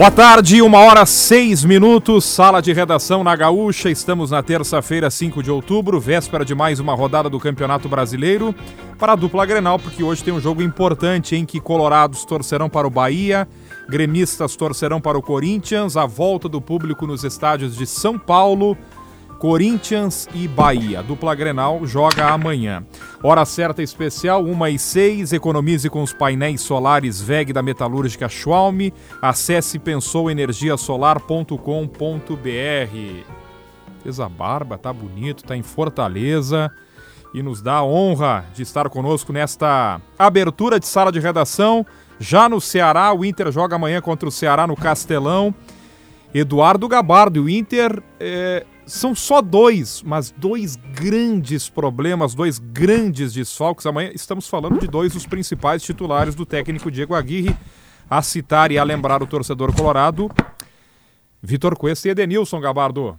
Boa tarde, uma hora seis minutos, sala de redação na Gaúcha. Estamos na terça-feira, 5 de outubro, véspera de mais uma rodada do Campeonato Brasileiro para a dupla Grenal, porque hoje tem um jogo importante em que colorados torcerão para o Bahia, gremistas torcerão para o Corinthians, a volta do público nos estádios de São Paulo, Corinthians e Bahia. Dupla Grenal joga amanhã. Hora certa especial, 1 e 6. Economize com os painéis solares VEG da Metalúrgica Schwalm. Acesse pensouenergiasolar.com.br. Fez a barba, tá bonito, tá em Fortaleza e nos dá a honra de estar conosco nesta abertura de sala de redação. Já no Ceará, o Inter joga amanhã contra o Ceará no Castelão. Eduardo Gabardo, o Inter é, são só dois, mas dois grandes problemas, dois grandes desfalques. Amanhã estamos falando de dois dos principais titulares do técnico Diego Aguirre, a citar e a lembrar o torcedor colorado, Vitor Cuesta e Edenilson Gabardo.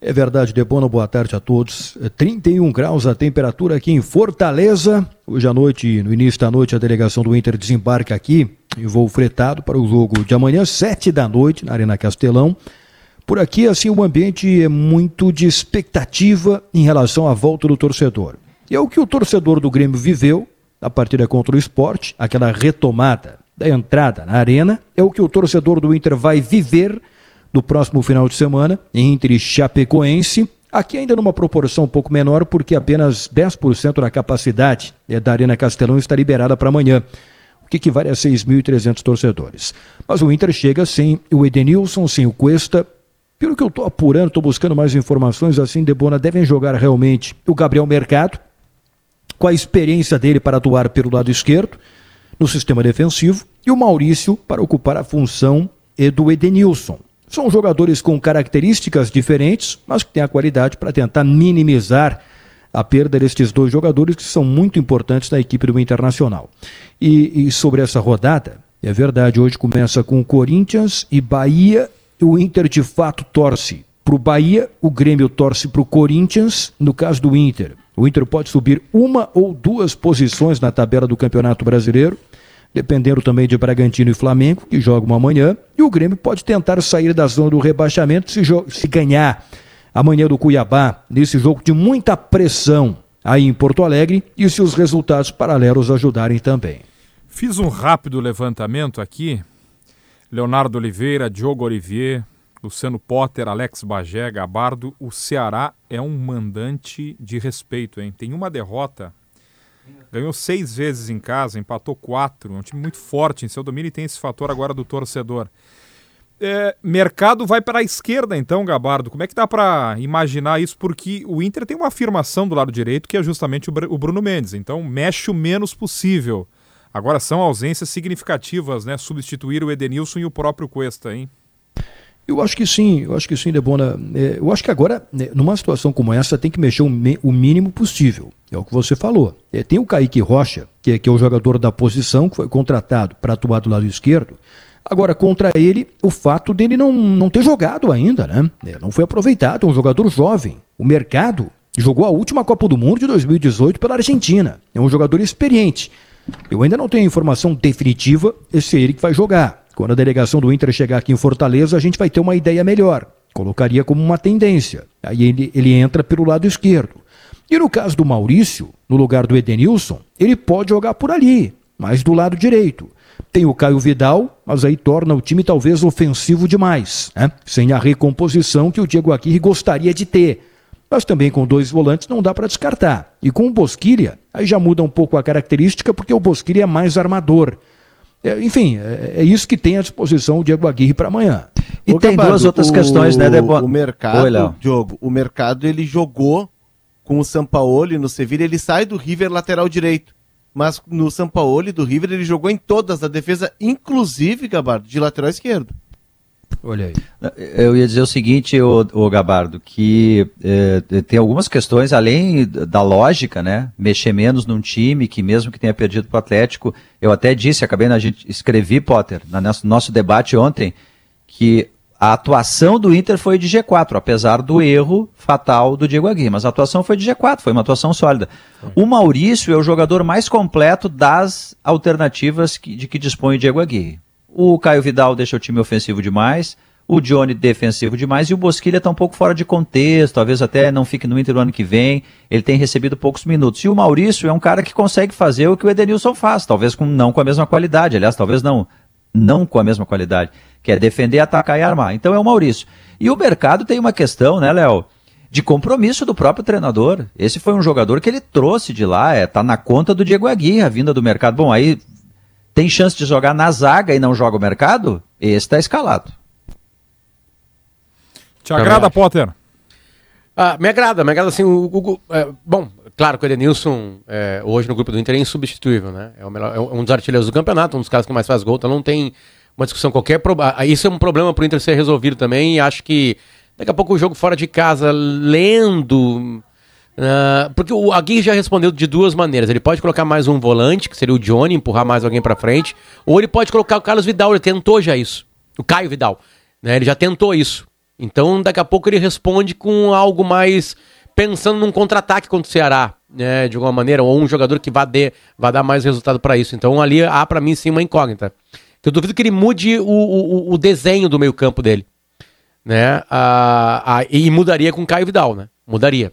É verdade, Debono, boa tarde a todos. 31 é graus a temperatura aqui em Fortaleza. Hoje à noite, no início da noite, a delegação do Inter desembarca aqui em voo fretado para o jogo de amanhã, 7 da noite, na Arena Castelão. Por aqui, assim, o ambiente é muito de expectativa em relação à volta do torcedor. E é o que o torcedor do Grêmio viveu na partida contra o esporte, aquela retomada da entrada na arena, é o que o torcedor do Inter vai viver no próximo final de semana, entre Chapecoense, aqui ainda numa proporção um pouco menor, porque apenas 10% da capacidade é, da Arena Castelão está liberada para amanhã o que equivale a 6.300 torcedores. Mas o Inter chega sem o Edenilson, sem o Cuesta, pelo que eu estou apurando, estou buscando mais informações, assim, Debona devem jogar realmente o Gabriel Mercado, com a experiência dele para atuar pelo lado esquerdo, no sistema defensivo, e o Maurício para ocupar a função do Edenilson. São jogadores com características diferentes, mas que têm a qualidade para tentar minimizar a perda destes dois jogadores que são muito importantes na equipe do Internacional. E, e sobre essa rodada, é verdade, hoje começa com Corinthians e Bahia o Inter de fato torce para o Bahia, o Grêmio torce para o Corinthians. No caso do Inter, o Inter pode subir uma ou duas posições na tabela do Campeonato Brasileiro, dependendo também de Bragantino e Flamengo, que jogam amanhã. E o Grêmio pode tentar sair da zona do rebaixamento se, se ganhar amanhã do Cuiabá, nesse jogo de muita pressão aí em Porto Alegre, e se os resultados paralelos ajudarem também. Fiz um rápido levantamento aqui Leonardo Oliveira, Diogo Olivier, Luciano Potter, Alex Bagé, Gabardo. O Ceará é um mandante de respeito, hein? Tem uma derrota, ganhou seis vezes em casa, empatou quatro. É um time muito forte em seu domínio e tem esse fator agora do torcedor. É, mercado vai para a esquerda, então, Gabardo. Como é que dá para imaginar isso? Porque o Inter tem uma afirmação do lado direito que é justamente o Bruno Mendes. Então, mexe o menos possível. Agora são ausências significativas, né? Substituir o Edenilson e o próprio Cuesta, hein? Eu acho que sim, eu acho que sim, Debona. É, eu acho que agora, né, numa situação como essa, tem que mexer o, mínimo possível. É o que você falou. É, tem o Kaique Rocha, que é, que é o jogador da posição, que foi contratado para atuar do lado esquerdo. Agora, contra ele, o fato dele não, não ter jogado ainda, né? É, não foi aproveitado, é um jogador jovem. O mercado jogou a última Copa do Mundo de 2018 pela Argentina. É um jogador experiente. Eu ainda não tenho informação definitiva, esse é ele que vai jogar. Quando a delegação do Inter chegar aqui em Fortaleza, a gente vai ter uma ideia melhor. Colocaria como uma tendência. Aí ele, ele entra pelo lado esquerdo. E no caso do Maurício, no lugar do Edenilson, ele pode jogar por ali, mas do lado direito. Tem o Caio Vidal, mas aí torna o time talvez ofensivo demais, né? sem a recomposição que o Diego Aguirre gostaria de ter. Mas também com dois volantes não dá para descartar. E com o Bosquilha, aí já muda um pouco a característica, porque o Bosquilha é mais armador. É, enfim, é, é, isso que tem à disposição o Diego Aguirre para amanhã. E Ô, tem duas outras o, questões, né, Debo? O mercado, Oi, Diogo, o mercado ele jogou com o Sampaoli no Sevilla, ele sai do River lateral direito. Mas no Sampaoli do River ele jogou em todas a defesa, inclusive, Gabardo, de lateral esquerdo. Olha aí. Eu ia dizer o seguinte, o, Gabardo, que é, tem algumas questões além da lógica, né? Mexer menos num time que mesmo que tenha perdido para o Atlético, eu até disse, acabei na gente escrevi Potter, no nosso, nosso debate ontem, que a atuação do Inter foi de G4, apesar do erro fatal do Diego Aguirre. Mas a atuação foi de G4, foi uma atuação sólida. O Maurício é o jogador mais completo das alternativas que, de que dispõe o Diego Aguirre. O Caio Vidal deixa o time ofensivo demais, o Johnny defensivo demais e o Bosquilha está um pouco fora de contexto, talvez até não fique no Inter no ano que vem. Ele tem recebido poucos minutos. E o Maurício é um cara que consegue fazer o que o Edenilson faz, talvez com, não com a mesma qualidade, aliás, talvez não não com a mesma qualidade, que é defender, atacar e armar. Então é o Maurício. E o mercado tem uma questão, né, Léo? De compromisso do próprio treinador. Esse foi um jogador que ele trouxe de lá, é, tá na conta do Diego Aguirre, a vinda do mercado. Bom, aí tem chance de jogar na zaga e não joga o mercado? Esse está escalado. Te agrada, Potter? Ah, me agrada, me agrada assim. O, o, é, bom, claro que o Edenilson, é, hoje no grupo do Inter, é insubstituível, né? É, o melhor, é um dos artilheiros do campeonato, um dos caras que mais faz gol, então não tem uma discussão qualquer. Ah, isso é um problema para o Inter ser resolvido também, e acho que daqui a pouco o jogo fora de casa, lendo. Uh, porque o Aguirre já respondeu de duas maneiras. Ele pode colocar mais um volante, que seria o Johnny, empurrar mais alguém para frente, ou ele pode colocar o Carlos Vidal, ele tentou já isso. O Caio Vidal. Né? Ele já tentou isso. Então, daqui a pouco ele responde com algo mais pensando num contra-ataque contra o Ceará, né, de alguma maneira, ou um jogador que vá, vá dar mais resultado para isso. Então, ali há para mim sim uma incógnita. Eu duvido que ele mude o, o, o desenho do meio-campo dele. Né? Ah, ah, e mudaria com o Caio Vidal, né? Mudaria.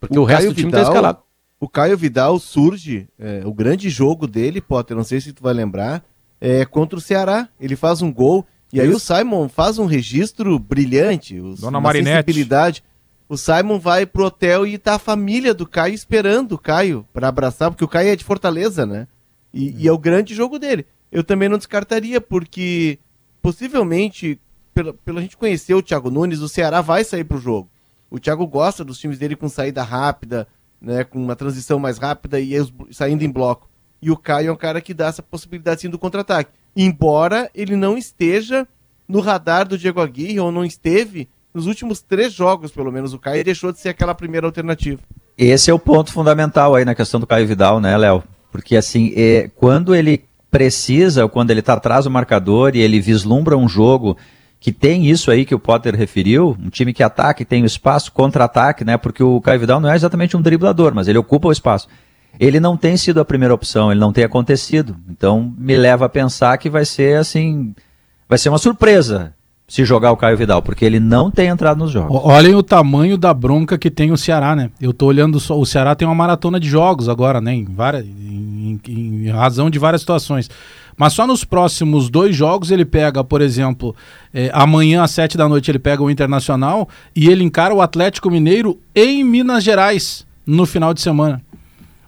Porque o, o resto Caio do time tá Vidal, tá escalado. O Caio Vidal surge, é, o grande jogo dele, Potter, não sei se tu vai lembrar, é contra o Ceará. Ele faz um gol e aí o Simon faz um registro brilhante, os, Dona Marinette. sensibilidade. O Simon vai pro hotel e tá a família do Caio esperando o Caio para abraçar, porque o Caio é de Fortaleza, né? E, e, é o grande jogo dele. Eu também não descartaria, porque possivelmente, pela, pela gente conhecer o Thiago Nunes, o Ceará vai sair pro jogo. O Thiago gosta dos times dele com saída rápida, né, com uma transição mais rápida e saindo em bloco. E o Caio é um cara que dá essa possibilidade sim do contra-ataque embora ele não esteja no radar do Diego Aguirre, ou não esteve nos últimos três jogos, pelo menos, o Caio deixou de ser aquela primeira alternativa. Esse é o ponto fundamental aí na questão do Caio Vidal, né, Léo? Porque assim, é, quando ele precisa, ou quando ele está atrás do marcador e ele vislumbra um jogo que tem isso aí que o Potter referiu, um time que ataca e tem o espaço, contra-ataque, né? Porque o Caio Vidal não é exatamente um driblador, mas ele ocupa o espaço ele não tem sido a primeira opção, ele não tem acontecido. Então me leva a pensar que vai ser assim, vai ser uma surpresa se jogar o Caio Vidal, porque ele não tem entrado nos jogos. Olhem o tamanho da bronca que tem o Ceará, né? Eu tô olhando só, o Ceará tem uma maratona de jogos agora, né? Em, várias, em, em, em razão de várias situações. Mas só nos próximos dois jogos ele pega, por exemplo, é, amanhã às sete da noite ele pega o Internacional e ele encara o Atlético Mineiro em Minas Gerais no final de semana.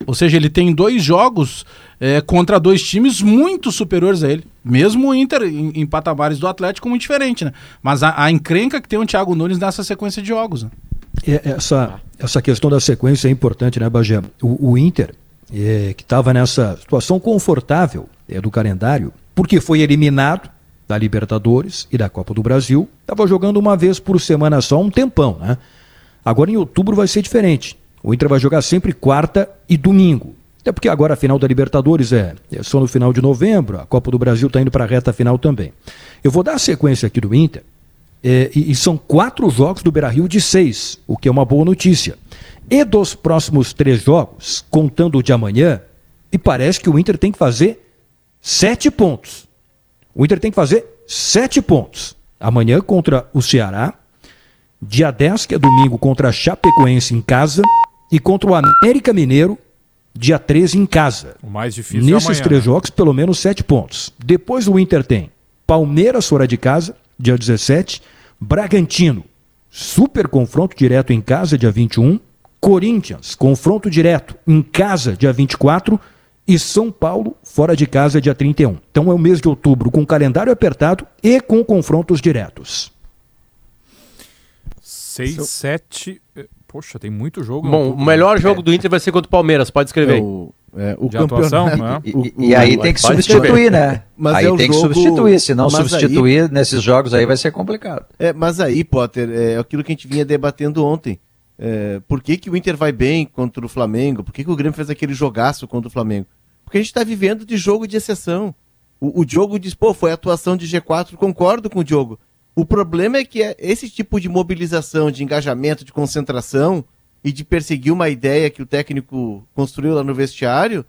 Ou seja, ele tem dois jogos é, contra dois times muito superiores a ele. Mesmo o Inter em, em patamares do Atlético muito diferente, né? Mas a, a, encrenca que tem o Thiago Nunes nessa sequência de jogos. Né? É, essa, essa questão da sequência é importante, né, Bagé? O, o Inter, é, que estava nessa situação confortável é, do calendário, porque foi eliminado da Libertadores e da Copa do Brasil, estava jogando uma vez por semana só um tempão, né? Agora em outubro vai ser diferente. O Inter vai jogar sempre quarta e domingo. Até porque agora a final da Libertadores é, é só no final de novembro, a Copa do Brasil está indo para a reta final também. Eu vou dar a sequência aqui do Inter, é, e, e, são quatro jogos do Beira Rio de seis, o que é uma boa notícia. E dos próximos três jogos, contando o de amanhã, e parece que o Inter tem que fazer sete pontos. O Inter tem que fazer sete pontos. Amanhã contra o Ceará, dia 10, que é domingo, contra a Chapecoense em casa e contra o América Mineiro, dia 13 em casa. O mais difícil é Nesses é amanhã, três né? jogos, pelo menos sete pontos. Depois o Inter tem Palmeiras fora de casa, dia 17, Bragantino, super confronto direto em casa, dia 21, Corinthians, confronto direto em casa, dia 24, e São Paulo fora de casa, dia 31. Então é o mês de outubro com calendário apertado e com confrontos diretos. 6, 7. Eh, poxa, tem muito jogo. Bom, o melhor jogo do Inter vai ser contra o Palmeiras, pode escrever. É o, É, o de atuação, campeonato- né? E, o- e- e aí tem que substituir, né? Mas aí é o tem que jogo- substituir. Se não substituir nesses jogos aí vai ser complicado. É, mas aí, Potter, é aquilo que a gente vinha debatendo ontem. É, por que, que o Inter vai bem contra o Flamengo? Por que, que o Grêmio fez aquele jogaço contra o Flamengo? Porque a gente está vivendo de jogo de exceção. O, o Diogo diz, pô, foi atuação de G4, concordo com o Diogo. O problema é que é esse tipo de mobilização, de engajamento, de concentração e de perseguir uma ideia que o técnico construiu lá no vestiário,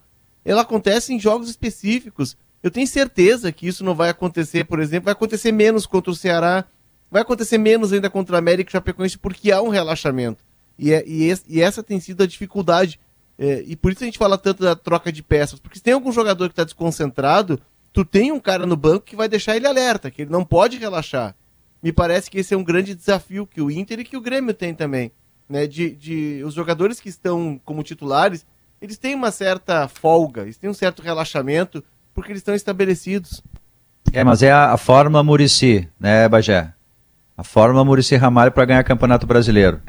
ela acontece em jogos específicos. Eu tenho certeza que isso não vai acontecer, por exemplo, vai acontecer menos contra o Ceará, vai acontecer menos ainda contra o América e Chapecoense, porque há um relaxamento. E, é- e es- e essa tem sido a dificuldade. É, e por isso a gente fala tanto da troca de peças. Porque se tem algum jogador que está desconcentrado, tu tem um cara no banco que vai deixar ele alerta, que ele não pode relaxar. Me parece que esse é um grande desafio que o Inter e que o Grêmio tem também. Né? De, de, os jogadores que estão como titulares, eles têm uma certa folga, eles têm um certo relaxamento, porque eles estão estabelecidos. É, mas é a, a forma Murici, né, Bagé? A forma Murici Ramalho para ganhar Campeonato Brasileiro.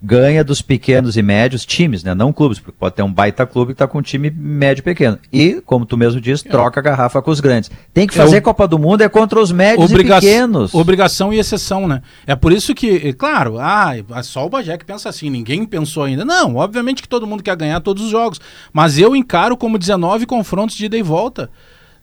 Ganha dos pequenos e médios times, né? Não clubes, porque pode ter um baita clube que está com um time médio e pequeno. E, como tu mesmo diz, troca a garrafa com os grandes. Tem que É fazer o- Copa do Mundo é contra os médios Obriga- e pequenos. Obrigação e exceção, né? É por isso que, é claro, ah, é só o Bagé que pensa assim, ninguém pensou ainda. Não, obviamente que todo mundo quer ganhar todos os jogos, mas eu encaro como 19 confrontos de ida e volta.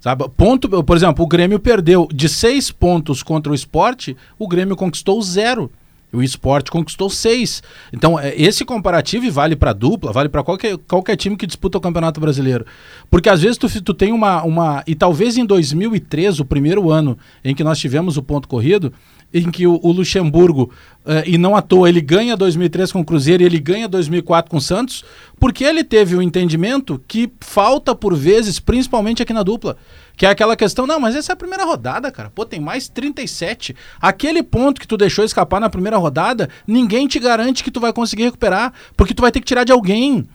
Sabe? Ponto, por exemplo, o Grêmio perdeu de seis pontos contra o esporte, o Grêmio conquistou zero. O esporte conquistou seis. Então, é, esse comparativo vale para dupla, vale para qualquer, qualquer time que disputa o Campeonato Brasileiro. Porque às vezes tu, tu tem uma, uma. E talvez em 2003, o primeiro ano em que nós tivemos o ponto corrido, em que o, o Luxemburgo, eh, e não à toa, ele ganha 2003 com o Cruzeiro e ele ganha 2004 com o Santos, porque ele teve o entendimento que falta por vezes, principalmente aqui na dupla. Que é aquela questão, não, mas essa é a primeira rodada, cara. Pô, tem mais 37. Aquele ponto que tu deixou escapar na primeira rodada, ninguém te garante que tu vai conseguir recuperar, porque tu vai ter que tirar de alguém.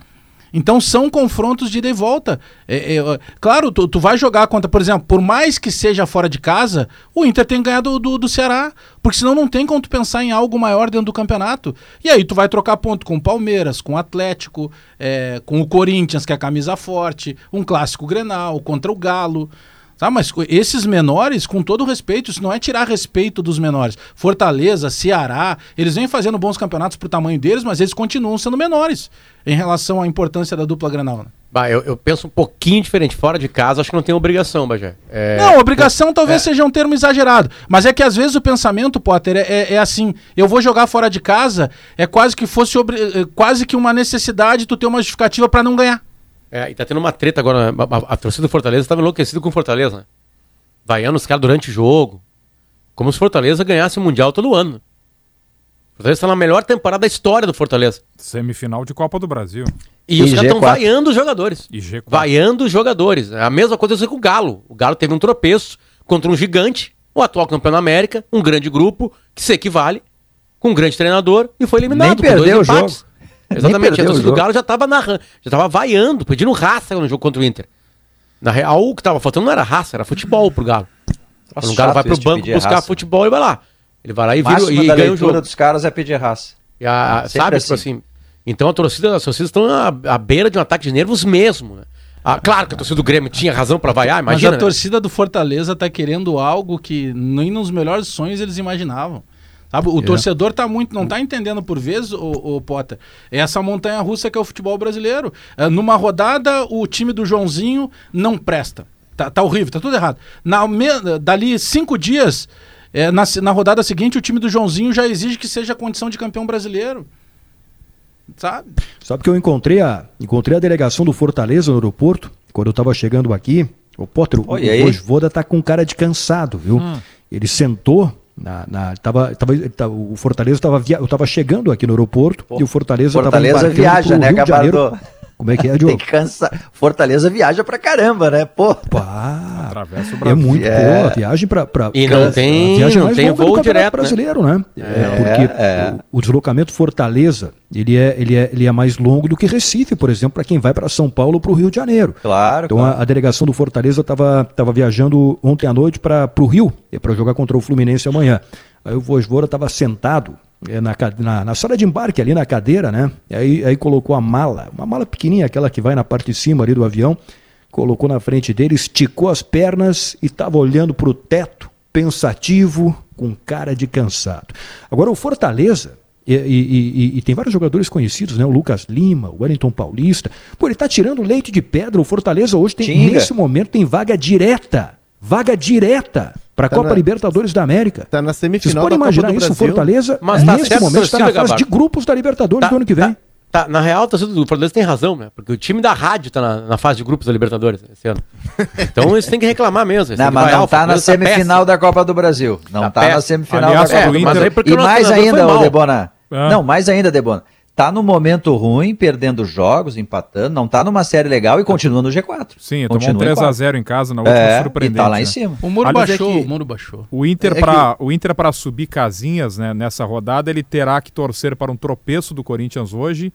Então são confrontos de ida e volta. É, é, claro, tu, tu vai jogar contra, por exemplo, por mais que seja fora de casa, o Inter tem ganhado do, do, do Ceará. Porque senão não tem como tu pensar em algo maior dentro do campeonato. E aí tu vai trocar ponto com o Palmeiras, com o Atlético, é, com o Corinthians, que é a camisa forte, um clássico Grenal, contra o Galo. Tá, mas esses menores, com todo respeito, isso não é tirar respeito dos menores. Fortaleza, Ceará, eles vêm fazendo bons campeonatos pro tamanho deles, mas eles continuam sendo menores em relação à importância da dupla Grenal. né? Bah, eu, eu penso um pouquinho diferente. Fora de casa, acho que não tem obrigação, Bagé. É, Não, obrigação talvez seja um termo exagerado. Mas é que às vezes o pensamento, Potter, é, é- é assim: eu vou jogar fora de casa, é quase que fosse é quase que uma necessidade tu ter uma justificativa para não ganhar. É, e tá tendo uma treta agora. né? A, a- a torcida do Fortaleza tava enlouquecida com o Fortaleza. Né? Vaiando os caras durante o jogo. Como se o Fortaleza ganhasse o Mundial todo ano. O Fortaleza tá na melhor temporada da história do Fortaleza. Semifinal de Copa do Brasil. E, E os caras estão G4. vaiando os jogadores. E G4. Vaiando os jogadores. A mesma coisa aconteceu com o Galo. O Galo teve um tropeço contra um gigante, o atual campeão da América, um grande grupo, que se equivale, com um grande treinador, e foi eliminado. Nem perdeu dois o empates. jogo. Exatamente. A torcida do. Galo já estava narrando, já estava vaiando, pedindo raça no jogo contra o Inter. Na real, o que estava faltando não era raça, era futebol pro Galo. Quando o Galo vai pro banco buscar raça. futebol e vai lá. Ele vai lá e, vira, e ganha o jogo. dos caras é pedir raça. E a- Sempre sabe, assim. tipo assim. Então a torcida, as torcidas estão à, à beira de um ataque de nervos mesmo. Né? Ah, claro que a torcida do Grêmio tinha razão pra vaiar, Mas imagina. a né? torcida do Fortaleza tá querendo algo que nem nos melhores sonhos eles imaginavam. Sabe? O torcedor tá muito, não tá entendendo por vezes, o, o Potter. É essa montanha russa que é o futebol brasileiro. É, numa rodada, o time do Joãozinho não presta. Tá, tá horrível, tá tudo errado. Na, me- dali cinco dias, é, na, na rodada seguinte, o time do Joãozinho já exige que seja condição de campeão brasileiro. Sabe? Sabe que eu encontrei a, encontrei a delegação do Fortaleza no aeroporto, quando eu tava chegando aqui. O Potter, o, Oi, aí? o Vojvoda tá com cara de cansado, viu? Ele sentou na, na- tava, tava, tava- o Fortaleza estava via, eu tava chegando aqui no aeroporto e o Fortaleza estava Fortaleza viaja, né, Rio de Janeiro. Como é que é, Tem Diogo? que cansar. Fortaleza viaja pra caramba, né? Pô. Pá, Atravessa o é Brasil. muito É. boa a viagem para E não tem- viagem não mais tem voo direto, né? brasileiro, né? É, porque é. O, o deslocamento Fortaleza ele é, ele, é, ele é mais longo do que Recife, por exemplo, para quem vai para São Paulo ou para o Rio de Janeiro. Claro. Então claro. a, a delegação do Fortaleza estava tava viajando ontem à noite para o Rio, para jogar contra o Fluminense amanhã. Aí o Vojvoda estava sentado é, na, ca- na, na sala de embarque, ali na cadeira, né? Aí, aí colocou a mala, uma mala pequenininha, aquela que vai na parte de cima ali do avião, colocou na frente dele, esticou as pernas e estava olhando para o teto, pensativo, com cara de cansado. Agora, o Fortaleza, e, e- e- e tem vários jogadores conhecidos, né? O Lucas Lima, o Wellington Paulista. Pô, ele tá tirando leite de pedra. O Fortaleza hoje tem, nesse momento, tem vaga direta. Vaga direta para a Tá Copa na- Libertadores da América. Tá na Vocês semifinal podem da imaginar isso? O. Fortaleza, Mas tá nesse momento, está na fase de grupos da Libertadores do ano que vem. Tá, na real, torcida do Fortaleza tem razão, né? Porque o time da rádio tá na, na fase de grupos da Libertadores esse ano. Então eles têm que reclamar mesmo. Não, mas não o tá na tá semifinal da Copa do Brasil. Não Tá tá, na semifinal Aliás, da Copa o do Brasil. porque E o mais ainda. Debona. Ah. Não, mais ainda, Debona. Tá no momento ruim, perdendo jogos, empatando, não tá numa série legal e continua no G4. Sim, tomou um Continua em 3x0 em casa na última É, e surpreendente. tá lá em né? cima. O muro Aliás, é baixou, que- o muro baixou. O Inter É que- para o Inter para subir casinhas né, nessa rodada ele terá que torcer para um tropeço do Corinthians hoje,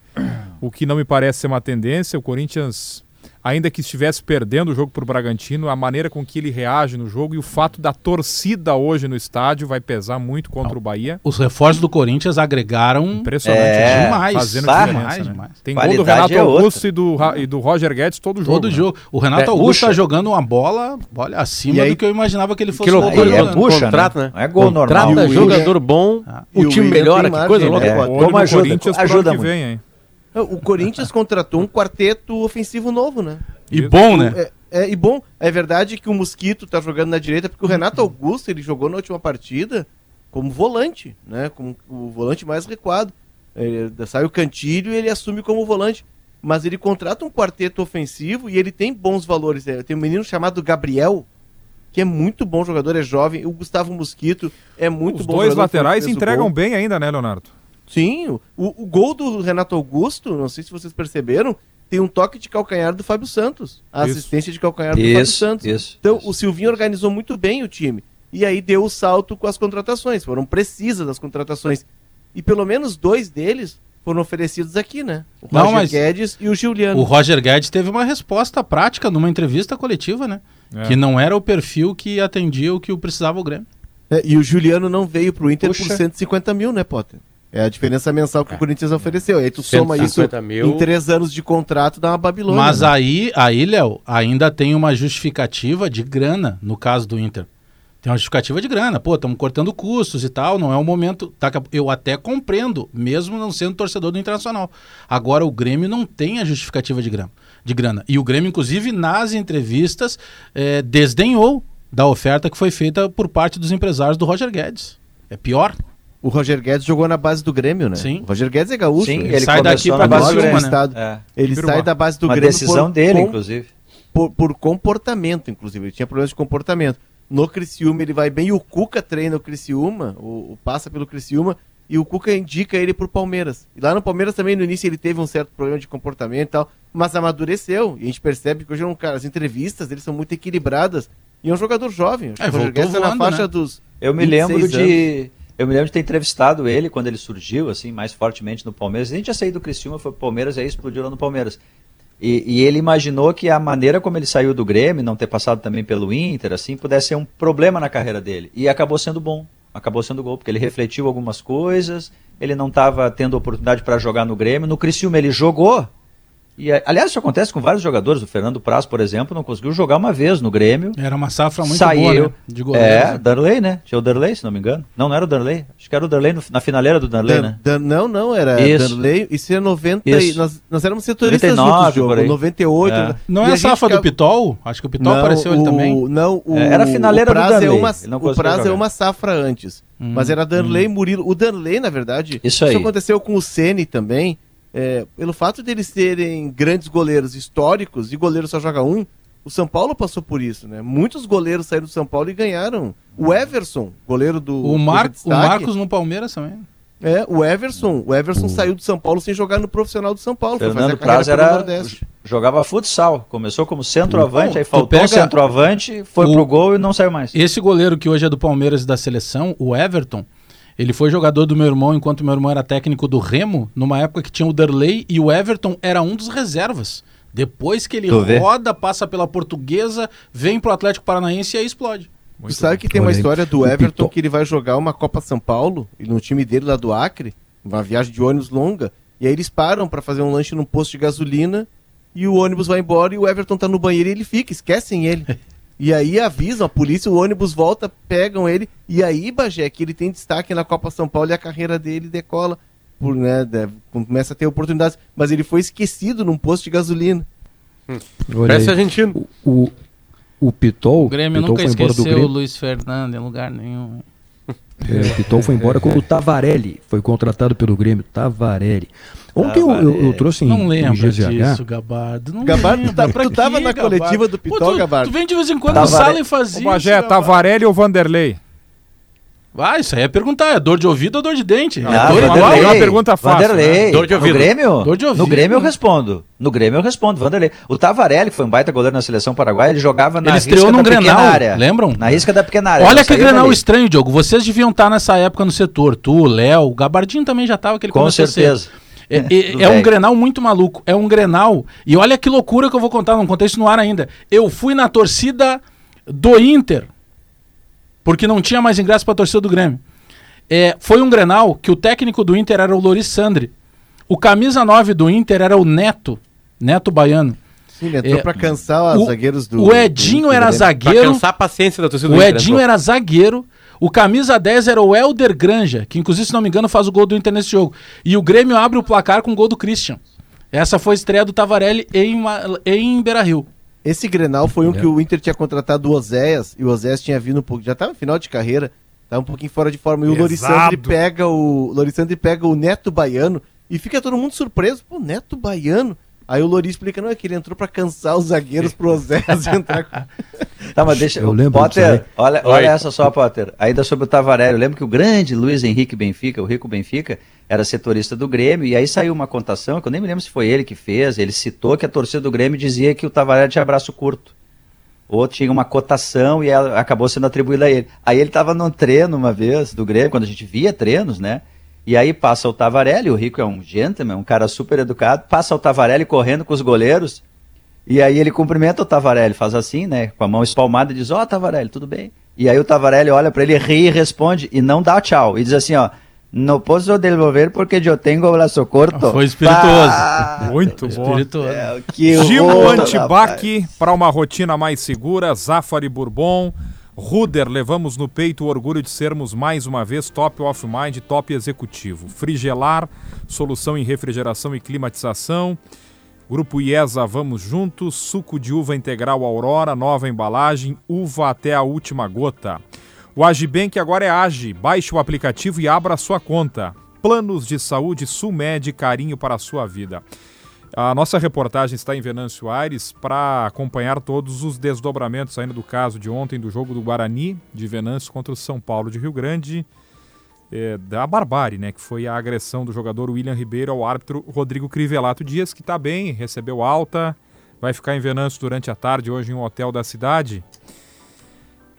o que não me parece ser uma tendência. O Corinthians, ainda que estivesse perdendo o jogo para o Bragantino, a maneira com que ele reage no jogo e o fato da torcida hoje no estádio vai pesar muito contra o Bahia. Os reforços do Corinthians agregaram Impressionante, É, né? demais, fazendo diferença, demais, né? demais. Tem gol do Qualidade Renato é. Augusto e do, e do Roger Guedes todo jogo. todo né? jogo. O Renato É, Augusto bucha. tá jogando uma bola, olha, acima E aí- do que eu imaginava que ele fosse Que loucura, é jogando. Contrato, bucha, contrato, né? né? Não é gol Contrata normal. O jogador bom, E o o time melhora, que coisa né? louca. É. Ajuda, Corinthians ajuda ano que muito. vem, hein? O Corinthians contratou um quarteto ofensivo novo, né? E bom, né? É, é, e bom, é verdade que o Mosquito tá jogando na direita, porque o Renato Augusto, ele jogou na última partida como volante, né? Como o volante mais recuado. É, sai o Cantilho e ele assume como volante. Mas ele contrata um quarteto ofensivo e ele tem bons valores. É, tem um menino chamado Gabriel, que é muito bom jogador, é jovem. O Gustavo Mosquito é muito Os bom dois jogador, laterais entregam gol. bem ainda, né, Leonardo? Sim, o, o gol do Renato Augusto, não sei se vocês perceberam, tem um toque de calcanhar do Fábio Santos. A Isso. assistência de calcanhar do Fábio Santos. isso. Então, isso. o Silvinho organizou muito bem o time. E aí deu o salto com as contratações. Foram precisas as contratações. E pelo menos dois deles foram oferecidos aqui, né? O Não, Roger mas- Guedes e o Juliano. O Roger Guedes teve uma resposta prática numa entrevista coletiva, né? É. Que não era o perfil que atendia o que o precisava o Grêmio. É, e o Juliano não veio pro Inter por Puxa. 150 mil, né, Potter? É a diferença mensal que o Corinthians ofereceu. E aí tu soma isso 150 mil. em três anos de contrato, dá uma Babilônia. Mas né? aí, aí, Léo, ainda tem uma justificativa de grana no caso do Inter. Tem uma justificativa de grana. Pô, estamos cortando custos e tal, não é o momento. Tá, eu até compreendo, mesmo não sendo torcedor do Internacional. Agora, o Grêmio não tem a justificativa de grana. De grana. E o Grêmio, inclusive, nas entrevistas, eh, desdenhou da oferta que foi feita por parte dos empresários do Roger Guedes. É pior. O Roger Guedes jogou na base do Grêmio, né? Sim. O Roger Guedes é gaúcho. Sim, né? ele sai daqui no base Grêmio. de uma, né? Estado. É. Ele sai da base do Uma Grêmio decisão por, dele, com- inclusive. por, por comportamento, inclusive. Ele tinha problemas de comportamento. No Criciúma ele vai bem e o Cuca treina o Criciúma, o, o passa pelo Criciúma, e o Cuca indica ele pro Palmeiras. E lá no Palmeiras também, no início, ele teve um certo problema de comportamento e tal, mas amadureceu. E a gente percebe que hoje é um cara, as entrevistas dele são muito equilibradas. E é um jogador jovem. É, voltou Guedes tá na voando, faixa né? dos. Eu me 26 lembro anos. de. Eu me lembro de ter entrevistado ele quando ele surgiu, assim, mais fortemente no Palmeiras. A gente já saiu do Criciúma, foi pro Palmeiras aí explodiu lá no Palmeiras. E, e ele imaginou que a maneira como ele saiu do Grêmio, não ter passado também pelo Inter, assim, pudesse ser um problema na carreira dele. E acabou sendo bom. Acabou sendo gol, porque ele refletiu algumas coisas, ele não estava tendo oportunidade para jogar no Grêmio. No Criciúma ele jogou. E, aliás, isso acontece com vários jogadores. O Fernando Praz, por exemplo, não conseguiu jogar uma vez no Grêmio. Era uma safra muito Saiu. boa, né? De goleiros, É, né? Darley, né? Tinha o Darley, se não me engano. Não, não era o Darley. Acho que era o Darley no- na finaleira do Darley, Dan- né? Dan- não, não, era Isso. Danley. Isso é 90. e- Isso. nós, nós éramos setoristas 99 juntos, jogo, por aí. 98. É. né? Não E é a safra do Pitol? Acho que o Pitol Não, apareceu ele o- também. Não, o, É, era a finaleira o do é Darley, uma, ele não O prazo é uma safra antes. Hum, mas era Darley, Murilo. O Darley, na verdade, Isso aí. aconteceu com o Ceni também. É, pelo fato deles serem grandes goleiros históricos e goleiro só joga um, o São Paulo passou por isso, né? Muitos goleiros saíram do São Paulo e ganharam. O Everson, goleiro do. O, Mar... do o Marcos no Palmeiras também. É, o Everson. O Everson saiu do São Paulo sem jogar no profissional do São Paulo. foi fazer Fernando a carreira Praz era, Nordeste. jogava futsal. Começou como centroavante, aí faltou pega centroavante, foi o- pro gol e não saiu mais. Esse goleiro que hoje é do Palmeiras e da seleção, o Everton, ele foi jogador do meu irmão enquanto meu irmão era técnico do Remo, numa época que tinha o Darley e o Everton era um dos reservas. Depois que ele roda, passa pela portuguesa, vem pro Atlético Paranaense e aí explode. Tu sabe que tem uma história do Everton que ele vai jogar uma Copa São Paulo e no time dele lá do Acre, uma viagem de ônibus longa, e aí eles param pra fazer um lanche num posto de gasolina e o ônibus vai embora e o Everton tá no banheiro e ele fica, esquecem ele. E aí avisam a polícia, o ônibus volta, pegam ele e aí, Bagé, que ele tem destaque na Copa São Paulo e a carreira dele decola, por, né, deve- começa a ter oportunidades, mas ele foi esquecido num posto de gasolina. Olha Parece aí. argentino. O, o, o Pitol, O Grêmio Pitol nunca foi embora do esqueceu o. Luiz Fernando em lugar nenhum. É, o Pitol foi embora quando o Tavarelli foi contratado pelo Grêmio. Tavarelli. Ontem eu, eu- eu trouxe em, Não em GZH. disso, Gabardo. Não Gabardo, tá- tu tava na Gabardo? coletiva do Pô, Pitol, tu, Gabardo. tu vem de vez em quando Tavarelli- na sala e faz O isso. Bagé, Gabardo. Tavarelli ou Vanderlei? Ah, isso aí é perguntar. É dor de ouvido ou dor de dente? Ah, é dor. Vanderlei. é uma pergunta fácil, Vanderlei. Dor de ouvido. No Grêmio? Dor de ouvido. No Grêmio eu respondo. No Grêmio eu respondo, Vanderlei. O Tavarelli, que foi um baita goleiro na seleção paraguaia, ele jogava na Ele risca estreou da pequena área. lembram? Na risca da pequena área. Olha Não que Grenal estranho, Diogo. Vocês deviam estar nessa época no setor. Tu, o Léo, o Gabardinho também já estava, que ele Com começou a ser. É, é- é um. Grenal muito maluco. É um Grenal. E olha que loucura que eu vou contar, não contei isso no ar ainda. Eu fui na torcida do Inter, porque não tinha mais ingresso para a torcida do Grêmio. É, foi um Grenal que o técnico do Inter era o Loris Sandri. O camisa 9 do Inter era o Neto, Neto Baiano. Sim, ele entrou É, pra cansar os zagueiros do. o Edinho do- era do- Pra zagueiro. cansar a paciência da torcida do O Edinho entrou. era zagueiro. O camisa 10 era o Helder Granja, que inclusive, se não me engano, faz o gol do Inter nesse jogo. E o Grêmio abre o placar com o gol do Christian. Essa foi a estreia do Tavarelli em, em Beira-Rio. Esse Grenal foi um que o Inter tinha contratado o Oséias, e o Oséias tinha vindo um pouco, já estava no final de carreira, estava um pouquinho fora de forma, e o Pesado. Lorissandri pega o Lorissandri pega o Neto Baiano, e fica todo mundo surpreso, pô, Neto Baiano? Aí o Lori explica, não, é que ele entrou pra cansar os zagueiros pro Oséias entrar com... Tá, mas deixa Eu lembro. Potter, olha, Oi. olha essa só, Potter. Ainda sobre o Tavarelli. Eu lembro que o grande Luiz Henrique Benfica, o Rico Benfica, era setorista do Grêmio. E aí saiu uma contação, que eu nem me lembro se foi ele que fez. Ele citou que a torcida do Grêmio dizia que o Tavarelli tinha braço curto. Ou tinha uma cotação e ela acabou sendo atribuída a ele. Aí ele estava num treino uma vez do Grêmio, quando a gente via treinos, né? E aí passa o Tavarelli, o Rico é um gentleman, um cara super educado, passa o Tavarelli correndo com os goleiros, e aí ele cumprimenta o Tavarelli, faz assim, né, com a mão espalmada e diz, ó Tavarelli, tudo bem? E aí o Tavarelli olha para ele, ri e responde, e não dá tchau, e diz assim, ó, não posso devolver porque eu tenho o braço curto. Foi espirituoso. Pá! Muito bom. Espirituoso. É, horror, Antibac para uma rotina mais segura, Zafari Bourbon. Ruder, levamos no peito o orgulho de sermos mais uma vez top of mind, top executivo. Frigelar, solução em refrigeração e climatização. Grupo IESA, vamos juntos. Suco de uva integral Aurora, nova embalagem, uva até a última gota. O Agibank agora é Agi. Baixe o aplicativo e abra sua conta. Planos de saúde Sulmed, carinho para a sua vida. A nossa reportagem está em Venâncio Aires para acompanhar todos os desdobramentos ainda do caso de ontem do jogo do Guarani de Venâncio contra o São Paulo de Rio Grande. É, da barbárie, né? Que foi a agressão do jogador William Ribeiro ao árbitro Rodrigo Crivelato Dias, que está bem, recebeu alta, vai ficar em Venâncio durante a tarde hoje em um hotel da cidade.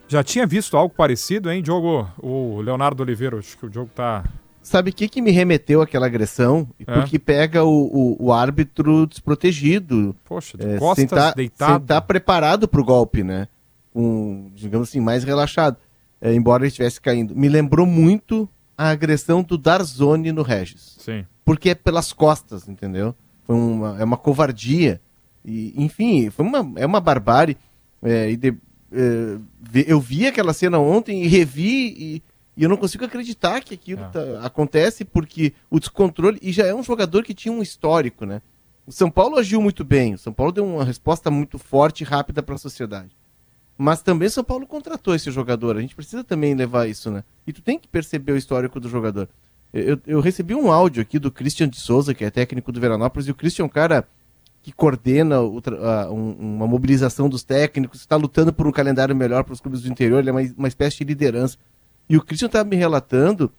Já tinha visto algo parecido, hein, Diogo? O Leonardo Oliveira, acho que o Diogo tá. Sabe o que, que me remeteu àquela agressão? É. Porque pega o, o, o árbitro desprotegido, Poxa, de é, costas, sem tá, deitado. sem tá preparado pro golpe, né? Um, digamos assim, mais relaxado. É, embora ele estivesse caindo. Me lembrou muito a agressão do Darzoni no Regis. Sim. Porque é pelas costas, entendeu? Foi uma, é uma covardia. E, enfim, foi uma, é uma barbárie. É, e de- é, eu vi aquela cena ontem e revi e, e eu não consigo acreditar que aquilo É. tá- acontece porque o descontrole. E já é um jogador que tinha um histórico, né? O São Paulo agiu muito bem. O São Paulo deu uma resposta muito forte e rápida para a sociedade. Mas também São Paulo contratou esse jogador. A gente precisa também levar isso, né? E tu tem que perceber o histórico do jogador. Eu, eu recebi um áudio aqui do Christian de Souza, que é técnico do Veranópolis, e o Christian é um cara que coordena um- uma mobilização dos técnicos, está lutando por um calendário melhor para os clubes do interior, ele é uma, uma espécie de liderança. E o Christian estava me relatando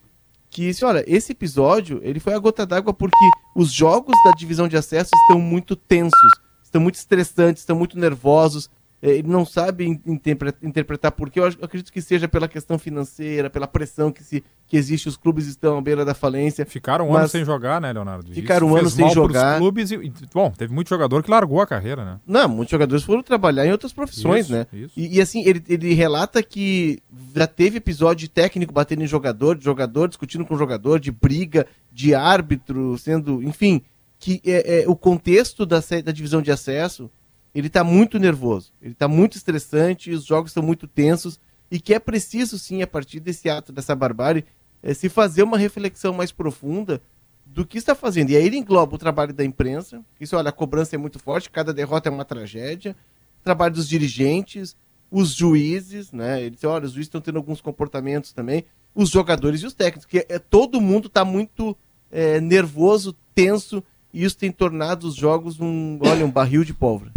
que, olha, esse episódio ele foi a gota d'água porque os jogos da divisão de acesso estão muito tensos, estão muito estressantes, estão muito nervosos. É, ele não sabe interpretar, interpretar porque eu acredito que seja pela questão financeira, pela pressão que, se, que existe, os clubes estão à beira da falência. Ficaram um ano sem jogar, né, Leonardo? Ficaram um ano sem jogar. Clubes e, bom, teve muito jogador que largou a carreira, né? Não, muitos jogadores foram trabalhar em outras profissões, isso, né? Isso. E, e, assim, ele, ele relata que já teve episódio de técnico batendo em jogador, de jogador discutindo com jogador, de briga, de árbitro, sendo, enfim, que é, é o contexto da, da divisão de acesso ele está muito nervoso, ele está muito estressante, os jogos são muito tensos e que é preciso sim, a partir desse ato, dessa barbárie, é, se fazer uma reflexão mais profunda do que está fazendo. E aí ele engloba o trabalho da imprensa, isso, olha, a cobrança é muito forte, cada derrota é uma tragédia, o trabalho dos dirigentes, os juízes, né? Ele diz, olha, os juízes estão tendo alguns comportamentos também, os jogadores e os técnicos, que é, todo mundo está muito é, nervoso, tenso, e isso tem tornado os jogos um, olha, um barril de pólvora.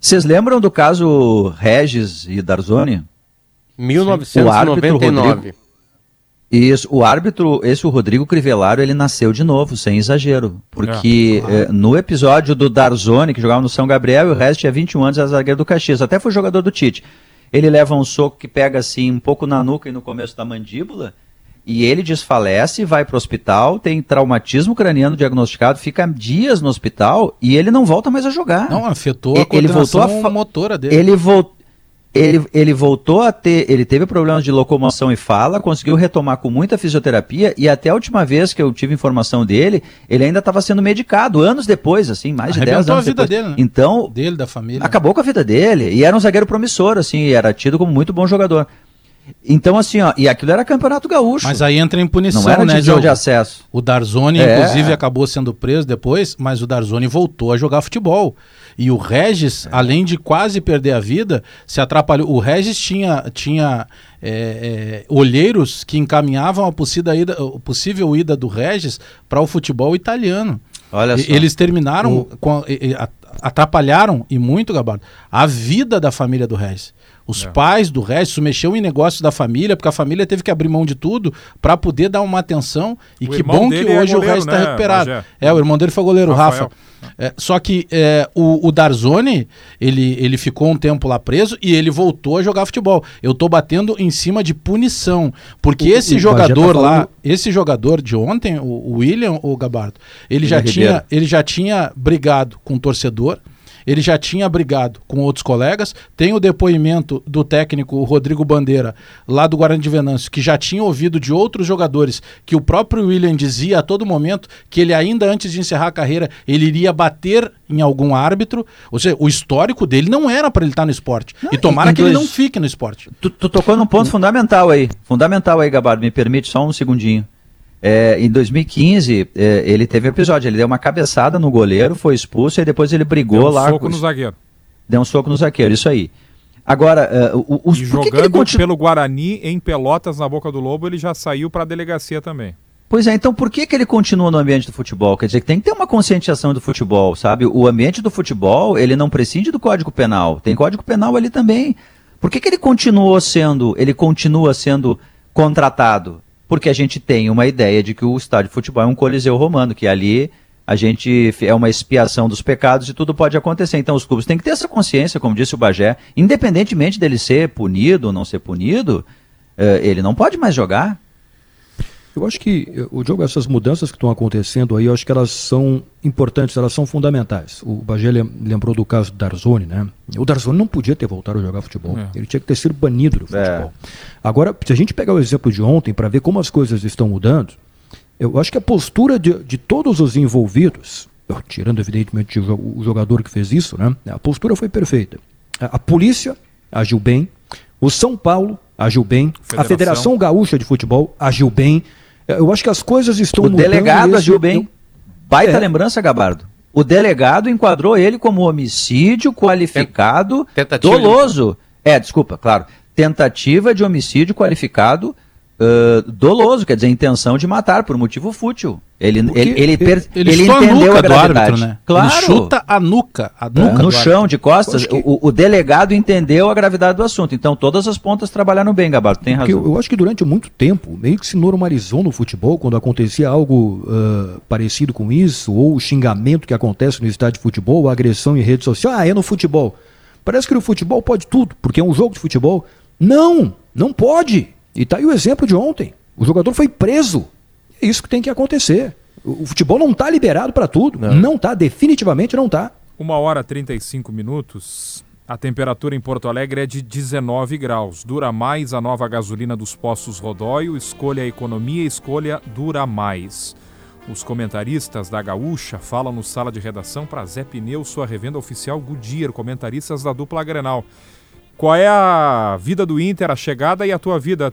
Vocês lembram do caso Regis e Darzoni? 1999. Isso, o árbitro, esse o Rodrigo Crivellaro, ele nasceu de novo, sem exagero. Porque é, eh, no episódio do Darzoni, que jogava no São Gabriel, o Regis tinha 21 anos, era zagueiro do Caxias, até foi jogador do Tite. Ele leva um soco que pega assim, um pouco na nuca e no começo da mandíbula, e ele desfalece, vai para o hospital, tem traumatismo craniano diagnosticado, fica dias no hospital e ele não volta mais a jogar. Não, afetou a ele voltou a motora dele. Ele voltou ele, ele voltou a ter, ele teve problemas de locomoção e fala, conseguiu retomar com muita fisioterapia e até a última vez que eu tive informação dele, ele ainda estava sendo medicado, anos depois, assim, mais de 10 anos a vida depois. Dele, né? Então, dele, da família. Acabou com a vida dele e era um zagueiro promissor, assim, era tido como muito bom jogador. Então, assim, ó, e aquilo era campeonato gaúcho. Mas aí entra em punição, não era né, Diogo? de acesso. O Darzoni, é. inclusive, acabou sendo preso depois, mas o Darzoni voltou a jogar futebol. E o Regis, é. além de quase perder a vida, se atrapalhou. O Regis tinha, tinha é, é, olheiros que encaminhavam a possível ida, a possível ida do Regis para o futebol italiano. Olha só. Eles terminaram, o... com, atrapalharam, e muito, Gabardo, a vida da família do Regis. Os é. pais do resto mexeu em negócios da família, porque a família teve que abrir mão de tudo para poder dar uma atenção. E o que bom que hoje é goleiro, o resto está né, recuperado. Bagé? É, o irmão dele foi goleiro, Rafael. Rafa. É, só que é, o, o Darzoni, ele, ele ficou um tempo lá preso e ele voltou a jogar futebol. Eu tô batendo em cima de punição. Porque o, esse o jogador tá lá, esse jogador de ontem, o, o William, o Gabardo, ele já, tinha, ele já tinha brigado com o torcedor ele já tinha brigado com outros colegas. Tem o depoimento do técnico Rodrigo Bandeira, lá do Guarani de Venâncio, que já tinha ouvido de outros jogadores que o próprio William dizia a todo momento que ele, ainda antes de encerrar a carreira, ele iria bater em algum árbitro. Ou seja, o histórico dele não era para ele estar no esporte. Não, e tomara que dois... ele não fique no esporte. Tu, tu tocou num ponto fundamental aí. Fundamental aí, Gabardo. Me permite só um segundinho. É, em 2015, é, ele teve episódio, ele deu uma cabeçada no goleiro, foi expulso e depois ele brigou deu um lá. Deu um soco no zagueiro. Deu um soco no zagueiro, isso aí. Agora, uh, o, o, e jogando que pelo Guarani em Pelotas na Boca do Lobo, ele já saiu para a delegacia também. Pois é, então por que, que ele continua no ambiente do futebol? Quer dizer, que tem que ter uma conscientização do futebol, sabe? O ambiente do futebol, ele não prescinde do Código Penal. Tem Código Penal ali também. Por que, que ele continuou sendo, ele continua sendo contratado? Porque a gente tem uma ideia de que o estádio de futebol é um coliseu romano, que ali a gente é uma expiação dos pecados e tudo pode acontecer. Então os clubes têm que ter essa consciência, como disse o Bagé, independentemente dele ser punido ou não ser punido, eh, ele não pode mais jogar. Eu acho que, eh, o jogo, essas mudanças que estão acontecendo aí, eu acho que elas são importantes, elas são fundamentais. O Bagé lembrou do caso do Darzoni, né? O Darzoni não podia ter voltado a jogar futebol. É. Ele tinha que ter sido banido do é. futebol. É. Agora, se a gente pegar o exemplo de ontem para ver como as coisas estão mudando, eu acho que a postura de, de todos os envolvidos, tirando evidentemente o jogador que fez isso, né? A postura foi perfeita. A, a polícia agiu bem, o São Paulo agiu bem, Federação. a Federação Gaúcha de Futebol agiu bem, eu acho que as coisas estão o mudando. O delegado agiu bem. Baita é. lembrança, Gabardo. O delegado enquadrou ele como homicídio qualificado Tentativa doloso. De... É, desculpa, claro. Tentativa de homicídio qualificado uh, doloso, quer dizer, intenção de matar por motivo fútil. Ele, ele, ele, ele, ele, ele entendeu a, a gravidade. Árbitro, né? Claro. Ele chuta a nuca. A nuca é. no chão, de costas. Que... O, o, delegado entendeu a gravidade do assunto. Então todas as pontas trabalharam bem, Gabardo. Tem razão. Eu, eu, acho que durante muito tempo, meio que se normalizou no futebol, quando acontecia algo uh, parecido com isso, ou o xingamento que acontece no estádio de futebol, a agressão em rede social. Ah, é no futebol. Parece que no futebol pode tudo, porque é um jogo de futebol. Não, não pode. E tá aí o exemplo de ontem. O jogador foi preso. É isso que tem que acontecer. O futebol não está liberado para tudo. Não está, definitivamente não está. Uma hora e 35 minutos. A temperatura em Porto Alegre é de 19 graus. Dura mais a nova gasolina dos postos Rodóio. Escolha a economia, escolha Dura Mais. Os comentaristas da Gaúcha falam no sala de redação para Zé Pneu, sua revenda oficial Goodyear, comentaristas da dupla Grenal. Qual é a vida do Inter, a chegada e a tua vida?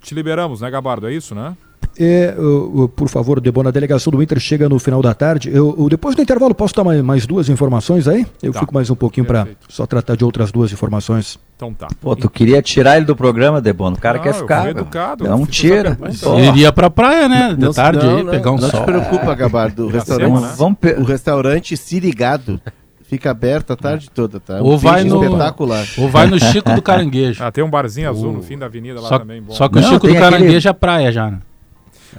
Te liberamos, né, Gabardo? É isso, né? É, o- o- por favor, Debona, a delegação do Inter chega no final da tarde. Eu, eu- depois do intervalo, posso dar mais, mais duas informações aí? Eu Tá. fico mais um pouquinho para só tratar de outras duas informações. Então tá. Pô, tu queria tirar ele do programa, Debono. O cara Não, quer eu ficar. educado, Não eu fiz tira. Ele iria pra praia, né? De Não- tarde não, aí, não, pegar um Não sol. te preocupa, Gabardo. O restaurante, Iracema, né? Vamos pe- o restaurante Sirigado fica aberto a tarde toda, tá? Ou Um vai peixe no- espetacular. Ou vai no Chico do Caranguejo. Ah, tem um barzinho azul no O- fim da avenida lá Só, também. Bom. só que o Não, Chico do tem aquele- Caranguejo é praia já, né?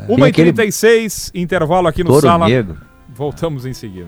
Uma tem e aquele 36 intervalo aqui no Touro sala. negro. Voltamos em seguida.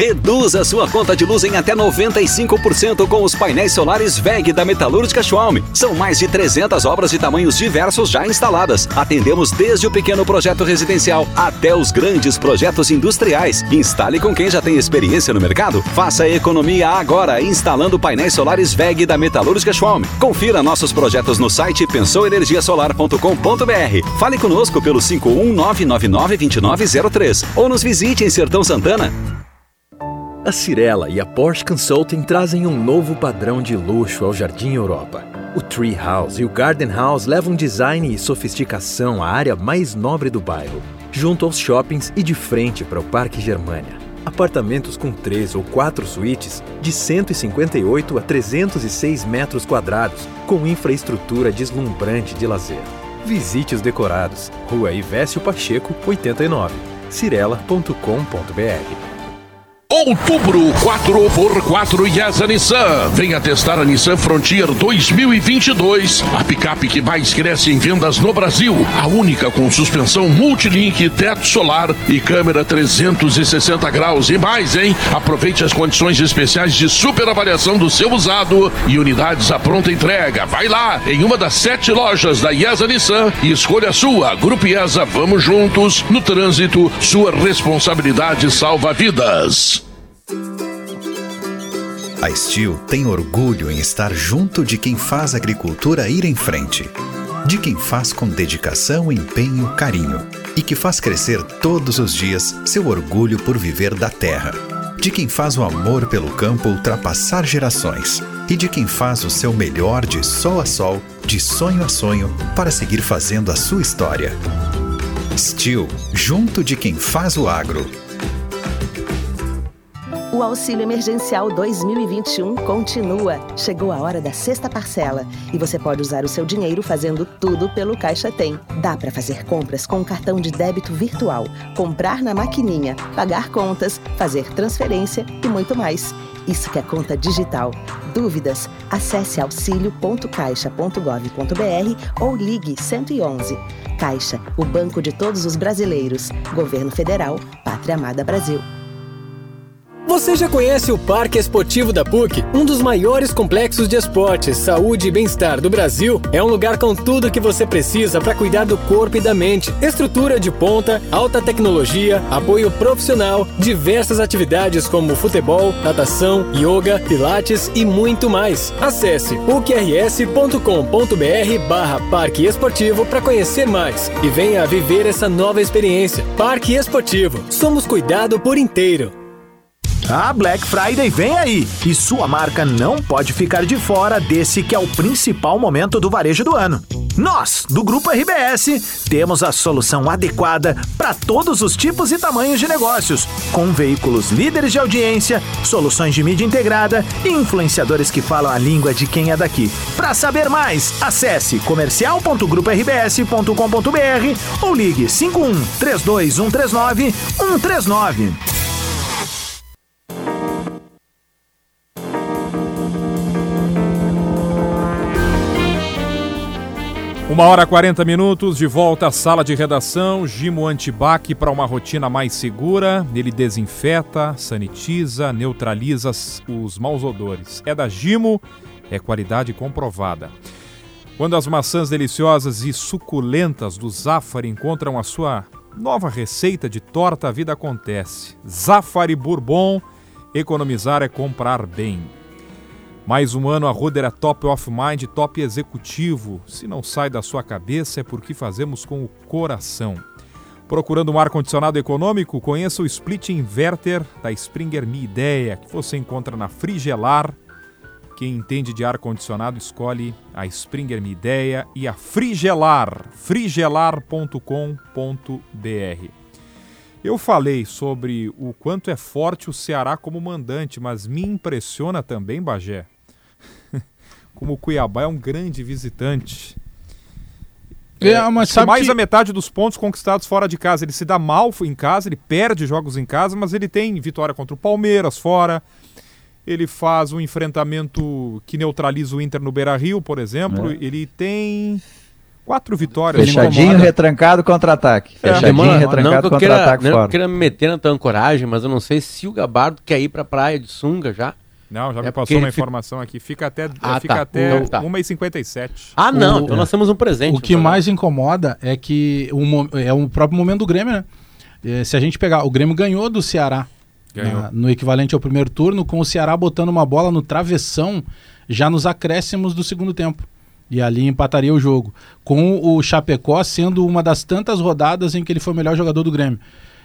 Reduza sua conta de luz em até 95% com os painéis solares VEG da Metalúrgica Schwalm. São mais de 300 obras de tamanhos diversos já instaladas. Atendemos desde o pequeno projeto residencial até os grandes projetos industriais. Instale com quem já tem experiência no mercado. Faça economia agora instalando painéis solares VEG da Metalúrgica Schwalm. Confira nossos projetos no site pensouenergiasolar.com.br. Fale conosco pelo 519992903 ou nos visite em Sertão Santana. A Cirela e a Porsche Consulting trazem um novo padrão de luxo ao Jardim Europa. O Tree House e o Garden House levam design e sofisticação à área mais nobre do bairro, junto aos shoppings e de frente para o Parque Germania. Apartamentos com três ou quatro suítes de 158 a 306 metros quadrados, com infraestrutura deslumbrante de lazer. Visite os decorados. Rua Ivésio Pacheco, 89. cirela.com.br Outubro 4x4 Yasa Nissan. Venha testar a Nissan Frontier 2022. A picape que mais cresce em vendas no Brasil. A única com suspensão multilink, teto solar e câmera 360 graus. E mais, hein? Aproveite as condições especiais de super avaliação do seu usado e unidades à pronta entrega. Vai lá em uma das sete lojas da Yasa Nissan e escolha a sua. Grupo Yasa, vamos juntos. No trânsito, sua responsabilidade salva vidas. A Steel tem orgulho em estar junto de quem faz a agricultura ir em frente. De quem faz com dedicação, empenho, carinho. E que faz crescer todos os dias seu orgulho por viver da terra. De quem faz o amor pelo campo ultrapassar gerações. E de quem faz o seu melhor de sol a sol, de sonho a sonho, para seguir fazendo a sua história. Steel, junto de quem faz o agro. O Auxílio Emergencial 2021 continua. Chegou a hora da sexta parcela e você pode usar o seu dinheiro fazendo tudo pelo Caixa Tem. Dá para fazer compras com um cartão de débito virtual, comprar na maquininha, pagar contas, fazer transferência e muito mais. Isso que é conta digital. Dúvidas? Acesse auxilio.caixa.gov.br ou ligue 111. Caixa, o banco de todos os brasileiros. Governo Federal, Pátria Amada Brasil. Você já conhece o Parque Esportivo da PUC? Um dos maiores complexos de esportes, saúde e bem-estar do Brasil. É um lugar com tudo o que você precisa para cuidar do corpo e da mente. Estrutura de ponta, alta tecnologia, apoio profissional, diversas atividades como futebol, natação, yoga, pilates e muito mais. Acesse uqrs.com.br barra Parque Esportivo para conhecer mais e venha viver essa nova experiência. Parque Esportivo. Somos cuidado por inteiro. A Black Friday vem aí e sua marca não pode ficar de fora desse que é o principal momento do varejo do ano. Nós, do Grupo RBS, temos a solução adequada para todos os tipos e tamanhos de negócios, com veículos líderes de audiência, soluções de mídia integrada e influenciadores que falam a língua de quem é daqui. Para saber mais, acesse comercial.gruporbs.com.br ou ligue 51 32139 139. Uma hora e 40 minutos, de volta à sala de redação. Gimo Antibac para uma rotina mais segura. Ele desinfeta, sanitiza, neutraliza os maus odores. É da Gimo, é qualidade comprovada. Quando as maçãs deliciosas e suculentas do Zafari encontram a sua nova receita de torta, a vida acontece. Zafari Bourbon, economizar é comprar bem. Mais um ano a Ruder é top of mind, top executivo. Se não sai da sua cabeça é porque fazemos com o coração. Procurando um ar-condicionado econômico? Conheça o Split Inverter da Springer Mi Ideia, que você encontra na Frigelar. Quem entende de ar-condicionado escolhe a Springer Mi Ideia e a Frigelar, frigelar.com.br. Eu falei sobre o quanto é forte o Ceará como mandante, mas me impressiona também, Bagé, como o Cuiabá é um grande visitante. É, sabe mais que- da metade dos pontos conquistados fora de casa. Ele se dá mal em casa, ele perde jogos em casa, mas ele tem vitória contra o Palmeiras fora. Ele faz um enfrentamento que neutraliza o Inter no Beira Rio, por exemplo. É. Ele tem quatro vitórias. Fechadinho, retrancado, contra-ataque. É, Fechadinho, retrancado, contra-ataque não que eu fora. queira me meter na tua ancoragem, mas eu não sei se o Gabardo quer ir pra praia de sunga já. Não, já me É porque passou uma ele fica- informação aqui. Fica até, Ah, fica tá. até Então tá. 1h57. Ah, não, O- então nós temos um presente. O que mais incomoda é que o, é o próprio momento do Grêmio, né? Eh, se a gente pegar, o Grêmio ganhou do Ceará Ganhou. na- no equivalente ao primeiro turno, com o Ceará botando uma bola no travessão já nos acréscimos do segundo tempo. E ali empataria o jogo. Com o Chapecó sendo uma das tantas rodadas em que ele foi o melhor jogador do Grêmio.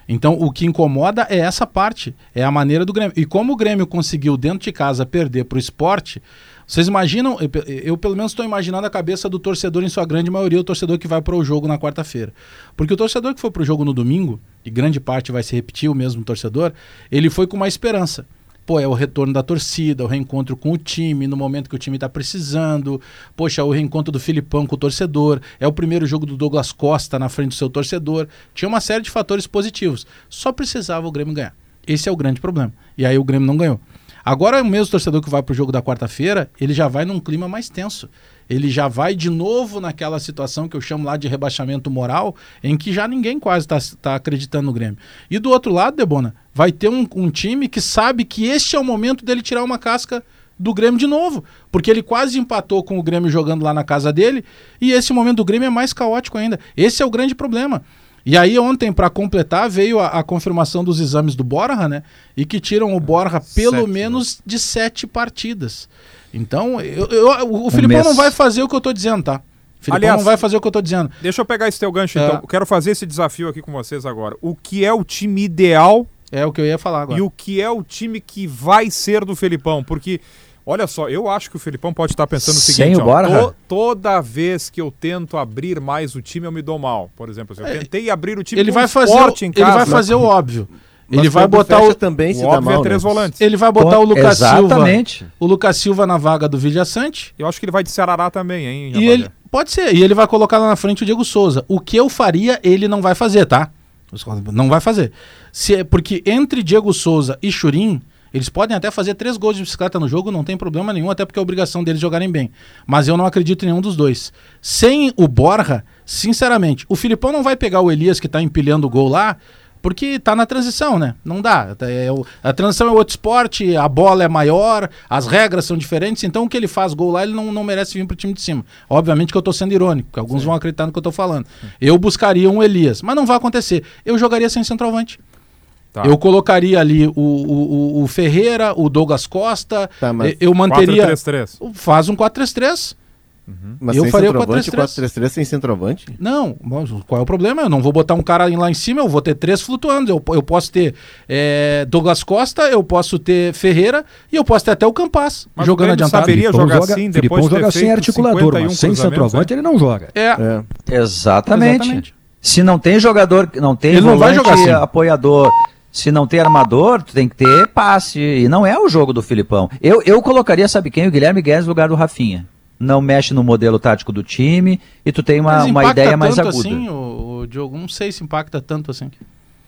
Então, o que incomoda é essa parte, é a maneira do Grêmio. E como o Grêmio conseguiu, dentro de casa, perder para o esporte, vocês imaginam, eu, eu pelo menos estou imaginando a cabeça do torcedor, em sua grande maioria, o torcedor que vai para o jogo na quarta-feira. Porque o torcedor que foi para o jogo no domingo, e grande parte vai se repetir o mesmo torcedor, ele foi com uma esperança. Pô, é o retorno da torcida, o reencontro com o time, no momento que o time está precisando. Poxa, o reencontro do Filipão com o torcedor. É o primeiro jogo do Douglas Costa na frente do seu torcedor. Tinha uma série de fatores positivos. Só precisava o Grêmio ganhar. Esse é o grande problema. E aí o Grêmio não ganhou. Agora, o mesmo torcedor que vai para o jogo da quarta-feira, ele já vai num clima mais tenso. Ele já vai de novo naquela situação que eu chamo lá de rebaixamento moral, em que já ninguém quase está acreditando no Grêmio. E do outro lado, Debona, vai ter um, um time que sabe que este é o momento dele tirar uma casca do Grêmio de novo. Porque ele quase empatou com o Grêmio jogando lá na casa dele, e esse momento do Grêmio é mais caótico ainda. Esse é o grande problema. E aí ontem, para completar, veio a, a confirmação dos exames do Borja, né? E que tiram o Borja pelo Sete, menos de sete partidas. Então, eu, eu- o, o Filipão mês. não vai fazer o que eu tô dizendo, tá? O Filipão Aliás, não vai fazer o que eu tô dizendo. Deixa eu pegar esse teu gancho, É. então. Eu quero fazer esse desafio aqui com vocês agora. O que é o time ideal É o que eu ia falar agora. e o que é o time que vai ser do Felipão? Porque, olha só, eu acho que o Felipão pode estar pensando o Sem seguinte: o ó, to- toda vez que eu tento abrir mais o time, eu me dou mal. Por exemplo, se eu É, tentei abrir o time Ele vai fazer, o, em ele casa. vai fazer o óbvio. Ele vai botar o também se o dá óbvio mal, é três né? volantes. Ele vai botar o Lucas Exatamente. Silva. O Lucas Silva na vaga do Vilha Sante. Eu acho que ele vai de Ceará também, hein? E ele pode ser, e ele vai colocar lá na frente o Diego Souza. O que eu faria, ele não vai fazer, tá? Não vai fazer. Se, é- porque entre Diego Souza e Churim, eles podem até fazer três gols de bicicleta no jogo, não tem problema nenhum, até porque é obrigação deles jogarem bem. Mas eu não acredito em nenhum dos dois. Sem o Borja, sinceramente, o Filipão não vai pegar o Elias que tá empilhando o gol lá, porque tá na transição, né? Não dá. É a transição é outro esporte, a bola é maior, as regras são diferentes, então o que ele faz gol lá, ele não, não merece vir pro time de cima. Obviamente que eu tô sendo irônico, porque alguns vão acreditar no que eu tô falando. Eu buscaria um Elias, mas não vai acontecer. Eu jogaria sem centroavante. Tá. Eu colocaria ali o, o, o- Ferreira, o Douglas Costa, Tá, eu manteria. 4-3-3. Faz um 4-3-3. Mas eu sem faria com a centroavante, 3-3. 4-3-3 sem centroavante? Não, mas qual é o problema? Eu não vou botar um cara lá em cima, eu vou ter três flutuando. Eu, eu posso ter é, Douglas Costa, eu posso ter Ferreira e eu posso ter até o Campas Mas jogando o adiantado. saberia Filipão jogar joga, assim, Filipão depois de ter joga sem articulador, 51 mas sem cruzamentos, centroavante né? ele não joga. É. Exatamente. Exatamente. Se não tem jogador, não tem Ele não vai volante jogar assim. apoiador, se não tem armador, tu tem que ter passe. E não é o jogo do Filipão. Eu, eu colocaria, sabe quem? O Guilherme Guedes no lugar do Rafinha. Não mexe no modelo tático do time e tu tem uma, Mas uma ideia mais aguda. assim, o, o Diogo? Não sei se impacta tanto assim.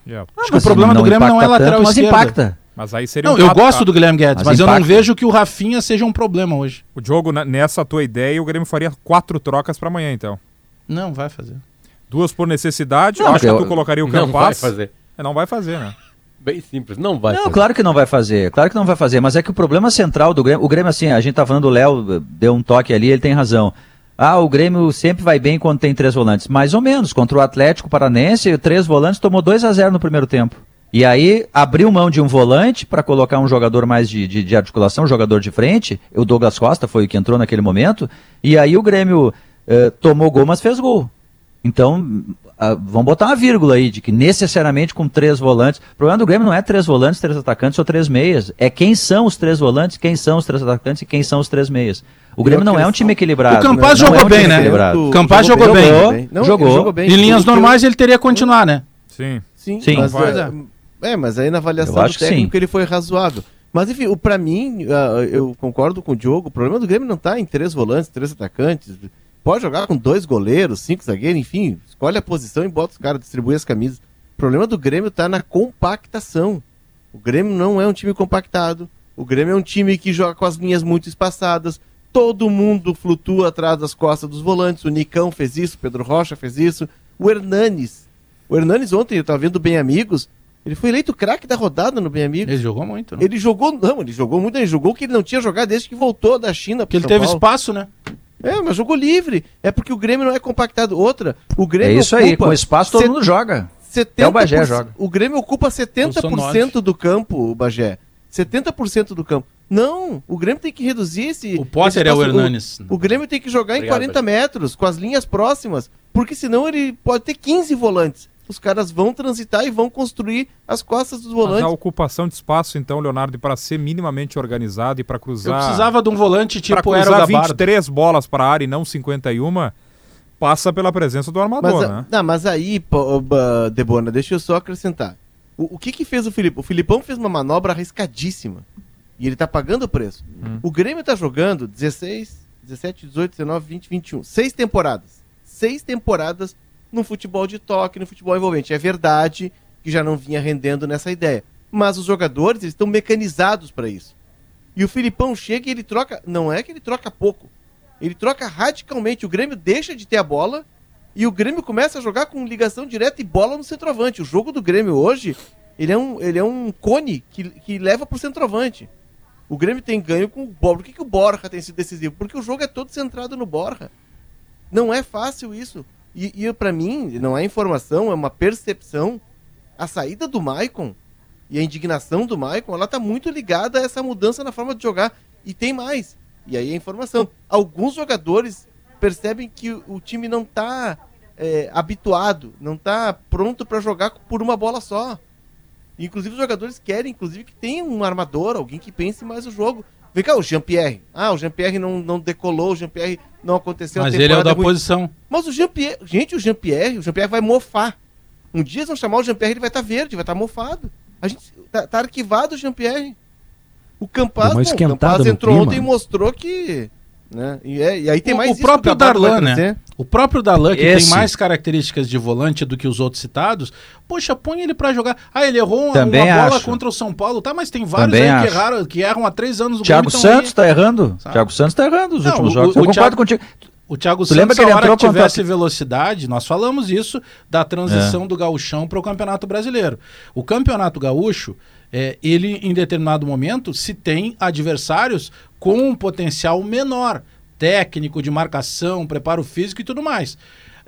Yeah. Acho que mas o problema não do Grêmio não é lateral tanto, mas esquerda. impacta. Mas aí seria Não, um eu gosto do Guilherme Guedes, Mas mas, eu não vejo que o Rafinha seja um problema hoje. O Diogo, nessa tua ideia, o Grêmio faria quatro trocas pra amanhã, então. Não, vai fazer. Duas por necessidade. Não, eu acho eu- que tu colocaria o Não Campas. vai fazer. É, não vai fazer, né? Bem simples, não vai Não, fazer. claro que não vai fazer, claro que não vai fazer, mas é que o problema central do Grêmio, o Grêmio assim, a gente tá falando, o Léo deu um toque ali, ele tem razão. Ah, o Grêmio sempre vai bem quando tem três volantes. Mais ou menos, contra o Atlético Paranense, três volantes tomou 2 a 0 no primeiro tempo. E aí abriu mão de um volante para colocar um jogador mais de, de, de articulação, um jogador de frente. O Douglas Costa foi o que entrou naquele momento. E aí o Grêmio eh, tomou gol, mas fez gol. Então, ah, vamos botar uma vírgula aí, de que necessariamente com três volantes. O problema do Grêmio não é três volantes, três atacantes ou três meias. É quem são os três volantes, quem são os três atacantes e quem são os três meias. O Grêmio não é um time equilibrado. O Campaz Não é jogou um bem, time né? equilibrado. O Campaz jogou bem. Jogou, Não, jogou. jogou bem. Em linhas normais ele teria que continuar, né? Sim. Sim, Sim. mas, é, é, mas aí na avaliação do técnico sim. ele foi razoável. Mas enfim, o- pra mim, ah, eu concordo com o Diogo, o problema do Grêmio não tá em três volantes, três atacantes. Pode jogar com dois goleiros, cinco zagueiros, enfim, escolhe a posição e bota os caras, distribui as camisas. O problema do Grêmio tá na compactação. O Grêmio não é um time compactado. O Grêmio é um time que joga com as linhas muito espaçadas. Todo mundo flutua atrás das costas dos volantes. O Nicão fez isso, o Pedro Rocha fez isso. O Hernanes. O Hernanes ontem, eu tava vendo Bem Amigos, ele foi eleito craque da rodada no Bem Amigos. Ele jogou muito, né? Ele jogou, não, ele jogou muito, ele jogou que ele não tinha jogado desde que voltou da China. Porque ele teve espaço, né? É, mas jogou livre. É porque o Grêmio não é compactado. Outra, o Grêmio É isso aí, ocupa com espaço todo set- mundo joga. 70%, Até o Bagé joga. O Grêmio ocupa 70% do campo, o Bagé. 70% do campo. Não, o Grêmio tem que reduzir esse. O Potter esse é o. Hernanes. O, Grêmio tem que jogar Obrigado, em 40 metros, com as linhas próximas, porque senão ele pode ter 15 volantes. Os caras vão transitar e vão construir as costas dos Mas a volantes. ocupação de espaço, então, Leonardo, para ser minimamente organizado e para Eu cruzar. precisava de um volante pra tipo era Gabardo. 23 bolas para a área e não 51, passa pela presença do armador, Mas, a- né? não, mas aí, Debona, deixa eu só acrescentar. O, o que que fez o Filipão? O Filipão fez uma manobra arriscadíssima. E ele tá pagando o preço. Hum. O Grêmio tá jogando 16, 17, 18, 19, 20, 21. Seis temporadas. Seis temporadas no futebol de toque, no futebol envolvente. É verdade que já não vinha rendendo nessa ideia. Mas os jogadores eles estão mecanizados para isso. E o Filipão chega e ele troca. Não é que ele troca pouco. Ele troca radicalmente. O Grêmio deixa de ter a bola e o Grêmio começa a jogar com ligação direta e bola no centroavante. O jogo do Grêmio hoje, ele é um, ele é um cone que, que leva pro centroavante. O Grêmio tem ganho com o Borja. Por que, que o Borja tem sido decisivo? Porque o jogo é todo centrado no Borja. Não é fácil isso. E, e para mim, não é informação, é uma percepção. A saída do Maicon e a indignação do Maicon, ela tá muito ligada a essa mudança na forma de jogar. E tem mais. E aí a informação. Alguns jogadores percebem que o, o time não tá é, habituado, não tá pronto para jogar por uma bola só. Inclusive os jogadores querem, inclusive, que tenha um armador, alguém que pense mais o jogo. Vem cá, o Jean-Pierre. Ah, o Jean-Pierre não, não decolou, o Jean-Pierre não aconteceu. Mas ele é o da ruim. posição. Mas o Jean-Pierre, gente, o Jean-Pierre, o Jean-Pierre vai mofar. Um dia eles vão chamar o Jean-Pierre, ele vai estar verde, vai estar mofado. A gente tá, tá arquivado o Jean-Pierre. O Campaz, bom, o Campaz entrou clima. ontem e mostrou que, né? E, é- e aí tem o, mais o próprio Darlan, né? O próprio Darlan, que Esse. tem mais características de volante do que os outros citados, poxa, põe ele pra jogar. Ah, ele errou uma, Também uma bola acho. contra o São Paulo, tá? Mas tem vários Também aí que erraram, que erram há três anos. o Thiago Santos aí. tá errando. Sabe? Thiago Santos tá errando nos Não, últimos o- jogos. o- Eu o concordo Thiago- contigo. O Thiago Tu lembra Santos, que ele entrou que contra- tivesse velocidade, nós falamos isso da transição É. do gauchão para o Campeonato Brasileiro. O Campeonato Gaúcho, é, ele em determinado momento, se tem adversários com um potencial menor, técnico, de marcação, preparo físico e tudo mais.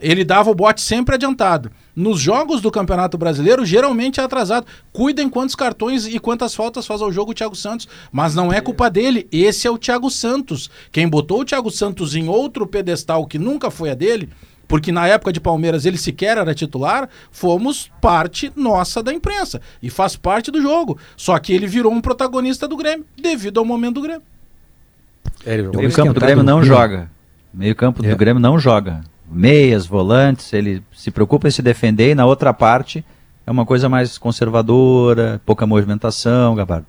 ele dava o bote sempre adiantado. Nos jogos do Campeonato Brasileiro, geralmente é atrasado. Cuidem quantos cartões e quantas faltas faz ao jogo o Thiago Santos. Mas não é culpa dele. Esse é o Thiago Santos. Quem botou o Thiago Santos em outro pedestal que nunca foi a dele, porque na época de Palmeiras ele sequer era titular, fomos parte nossa da imprensa. E faz parte do jogo. Só que ele virou um protagonista do Grêmio, devido ao momento do Grêmio. O meio campo do Grêmio não joga. Meio campo do Grêmio não joga. Meias, volantes, ele se preocupa em se defender e na outra parte é uma coisa mais conservadora, pouca movimentação, Gabardo.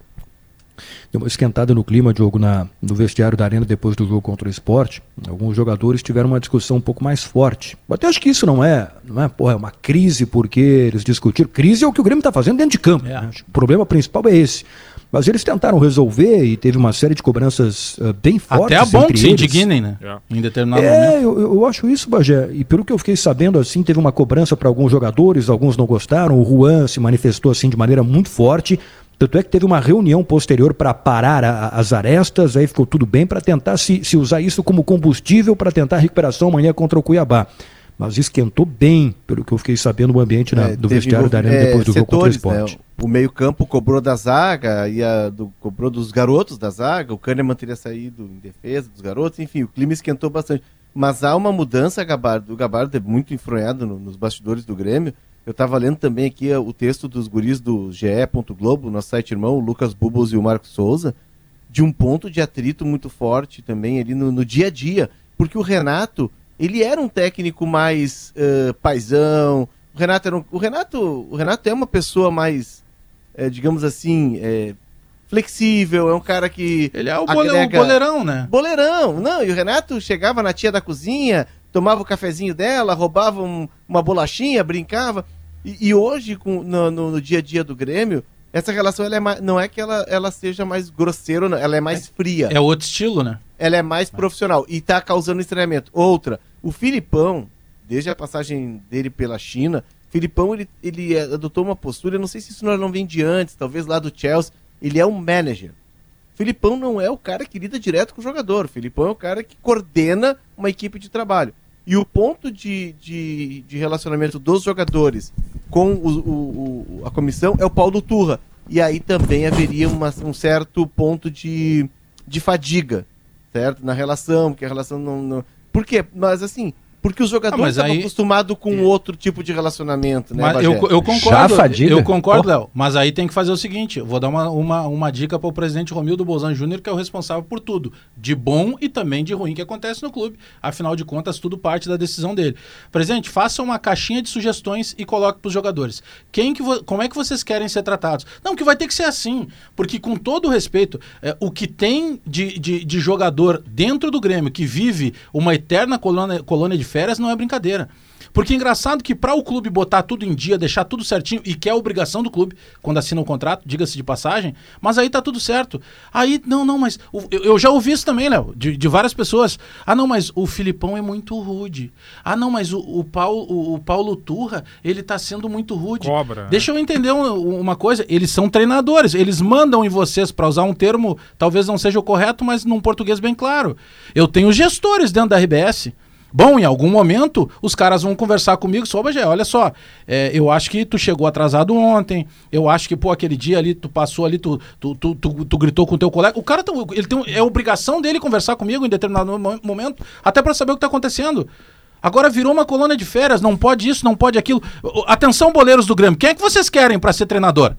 Deu uma esquentada no clima, Diogo, na, no vestiário da Arena depois do jogo contra o esporte. Alguns jogadores tiveram uma discussão um pouco mais forte. Eu até acho que isso não é, não é, porra, é uma crise porque eles discutiram. Crise é o que o Grêmio está fazendo dentro de campo. né? O problema principal é esse. Mas eles tentaram resolver e teve uma série de cobranças uh, bem fortes. Até é bom entre que se eles. indignem, né? Em determinado momento. É, eu, eu acho isso, Bagé. E pelo que eu fiquei sabendo, assim, teve uma cobrança para alguns jogadores, alguns não gostaram. O Juan se manifestou assim de maneira muito forte. Tanto é que teve uma reunião posterior para parar a- as arestas, aí ficou tudo bem para tentar se, se usar isso como combustível para tentar a recuperação amanhã contra o Cuiabá. Mas esquentou bem, pelo que eu fiquei sabendo, o ambiente na- É, do vestiário da Arena envolv- depois do é, jogo contra o setores, esporte. né? O meio-campo cobrou da zaga, e a do, cobrou dos garotos da zaga, o Kahneman teria saído em defesa dos garotos, enfim, o clima esquentou bastante. Mas há uma mudança, Gabardo. O Gabardo é muito enfronhado no- nos bastidores do Grêmio. Eu estava lendo também aqui uh, o texto dos guris do GE. Globo, nosso site irmão, o Lucas Bubos e o Marcos Souza, de um ponto de atrito muito forte também ali no, no dia a dia. Porque o Renato, ele era um técnico mais uh, paisão. O Renato, era um- o, Renato, o Renato é uma pessoa mais, eh, digamos assim, eh, flexível, é um cara que. Ele é o, o boleirão, né? Boleirão, não. E o Renato chegava na tia da cozinha, tomava o cafezinho dela, roubava um- uma bolachinha, brincava. E, e hoje, com, no, no- no dia a dia do Grêmio, essa relação ela é mais, não é que ela, ela seja mais grosseira, não, ela é mais fria. É outro estilo, né? Ela é mais profissional e tá causando estranhamento. Outra, o Filipão, desde a passagem dele pela China, Filipão ele, ele adotou uma postura, não sei se isso não, vem de antes, talvez lá do Chelsea, ele é um manager. Filipão não é o cara que lida direto com o jogador. Filipão é o cara que coordena uma equipe de trabalho. E o ponto de, de, de relacionamento dos jogadores com o, o- o- a comissão é o Paulo Turra. E aí também haveria uma- um certo ponto de, de fadiga, certo? Na relação, que a relação não. não... Por quê? Mas assim, porque os jogadores Ah, mas estavam aí- acostumados com outro tipo de relacionamento, né? Mas eu, eu concordo, eu concordo, Léo. Mas aí tem que fazer o seguinte: eu vou dar uma, uma, uma dica para o presidente Romildo Bolzan Júnior, que é o responsável por tudo, de bom e também de ruim que acontece no clube. Afinal de contas, tudo parte da decisão dele. Presidente, faça uma caixinha de sugestões e coloque para os jogadores. Quem que vo- como é que vocês querem ser tratados? Não, que vai ter que ser assim, porque com todo o respeito, é, o que tem de, de, de jogador dentro do Grêmio que vive uma eterna colônia, colônia de férias não é brincadeira. Porque é engraçado que para o clube botar tudo em dia, deixar tudo certinho, e que é obrigação do clube quando assina um contrato, diga-se de passagem, mas aí tá tudo certo. Aí, não, não, mas o- eu, eu já ouvi isso também, Léo, de, de várias pessoas. Ah, não, mas o Filipão é muito rude. Ah, não, mas o, o, Paulo, o, o Paulo Turra, ele tá sendo muito rude. Cobra? Deixa eu entender um- uma coisa, eles são treinadores, eles mandam em vocês, para usar um termo, talvez não seja o correto, mas num português bem claro. Eu tenho gestores dentro da RBS. Bom, em algum momento os caras vão conversar comigo sobre, Bagé, olha só, é, eu acho que tu chegou atrasado ontem, eu acho que, pô, aquele dia ali, tu passou ali, tu, tu, tu, tu- tu gritou com o teu colega. O cara, tá- ele tem, é obrigação dele conversar comigo em determinado mo- momento, até para saber o que tá acontecendo. Agora virou uma colônia de férias, não pode isso, não pode aquilo. Atenção, boleiros do Grêmio, quem é que vocês querem para ser treinador?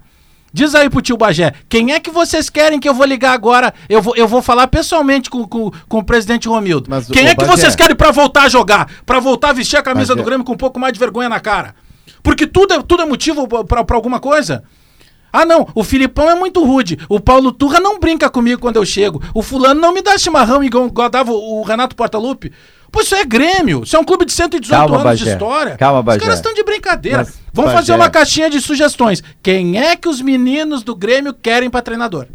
Diz aí pro tio Bagé, quem é que vocês querem que eu vou ligar agora? Eu vou, eu vou falar pessoalmente com, com, com o presidente Romildo. quem ô, é que Bagé- vocês querem pra voltar a jogar? Pra voltar a vestir a camisa Bagé- do Grêmio com um pouco mais de vergonha na cara? Porque tudo é, tudo é motivo pra alguma coisa. Ah, não, o Filipão é muito rude. O Paulo Turra não brinca comigo quando eu chego. O fulano não me dá chimarrão igual, igual dava o o Renato Portaluppi. Pô, isso é Grêmio. Isso é um clube de 118 Calma, anos de Bagé. história. Calma, Os Bagé. caras estão de brincadeira. Mas, Vamos Bagé- fazer uma caixinha de sugestões. Quem é que os meninos do Grêmio querem pra treinador?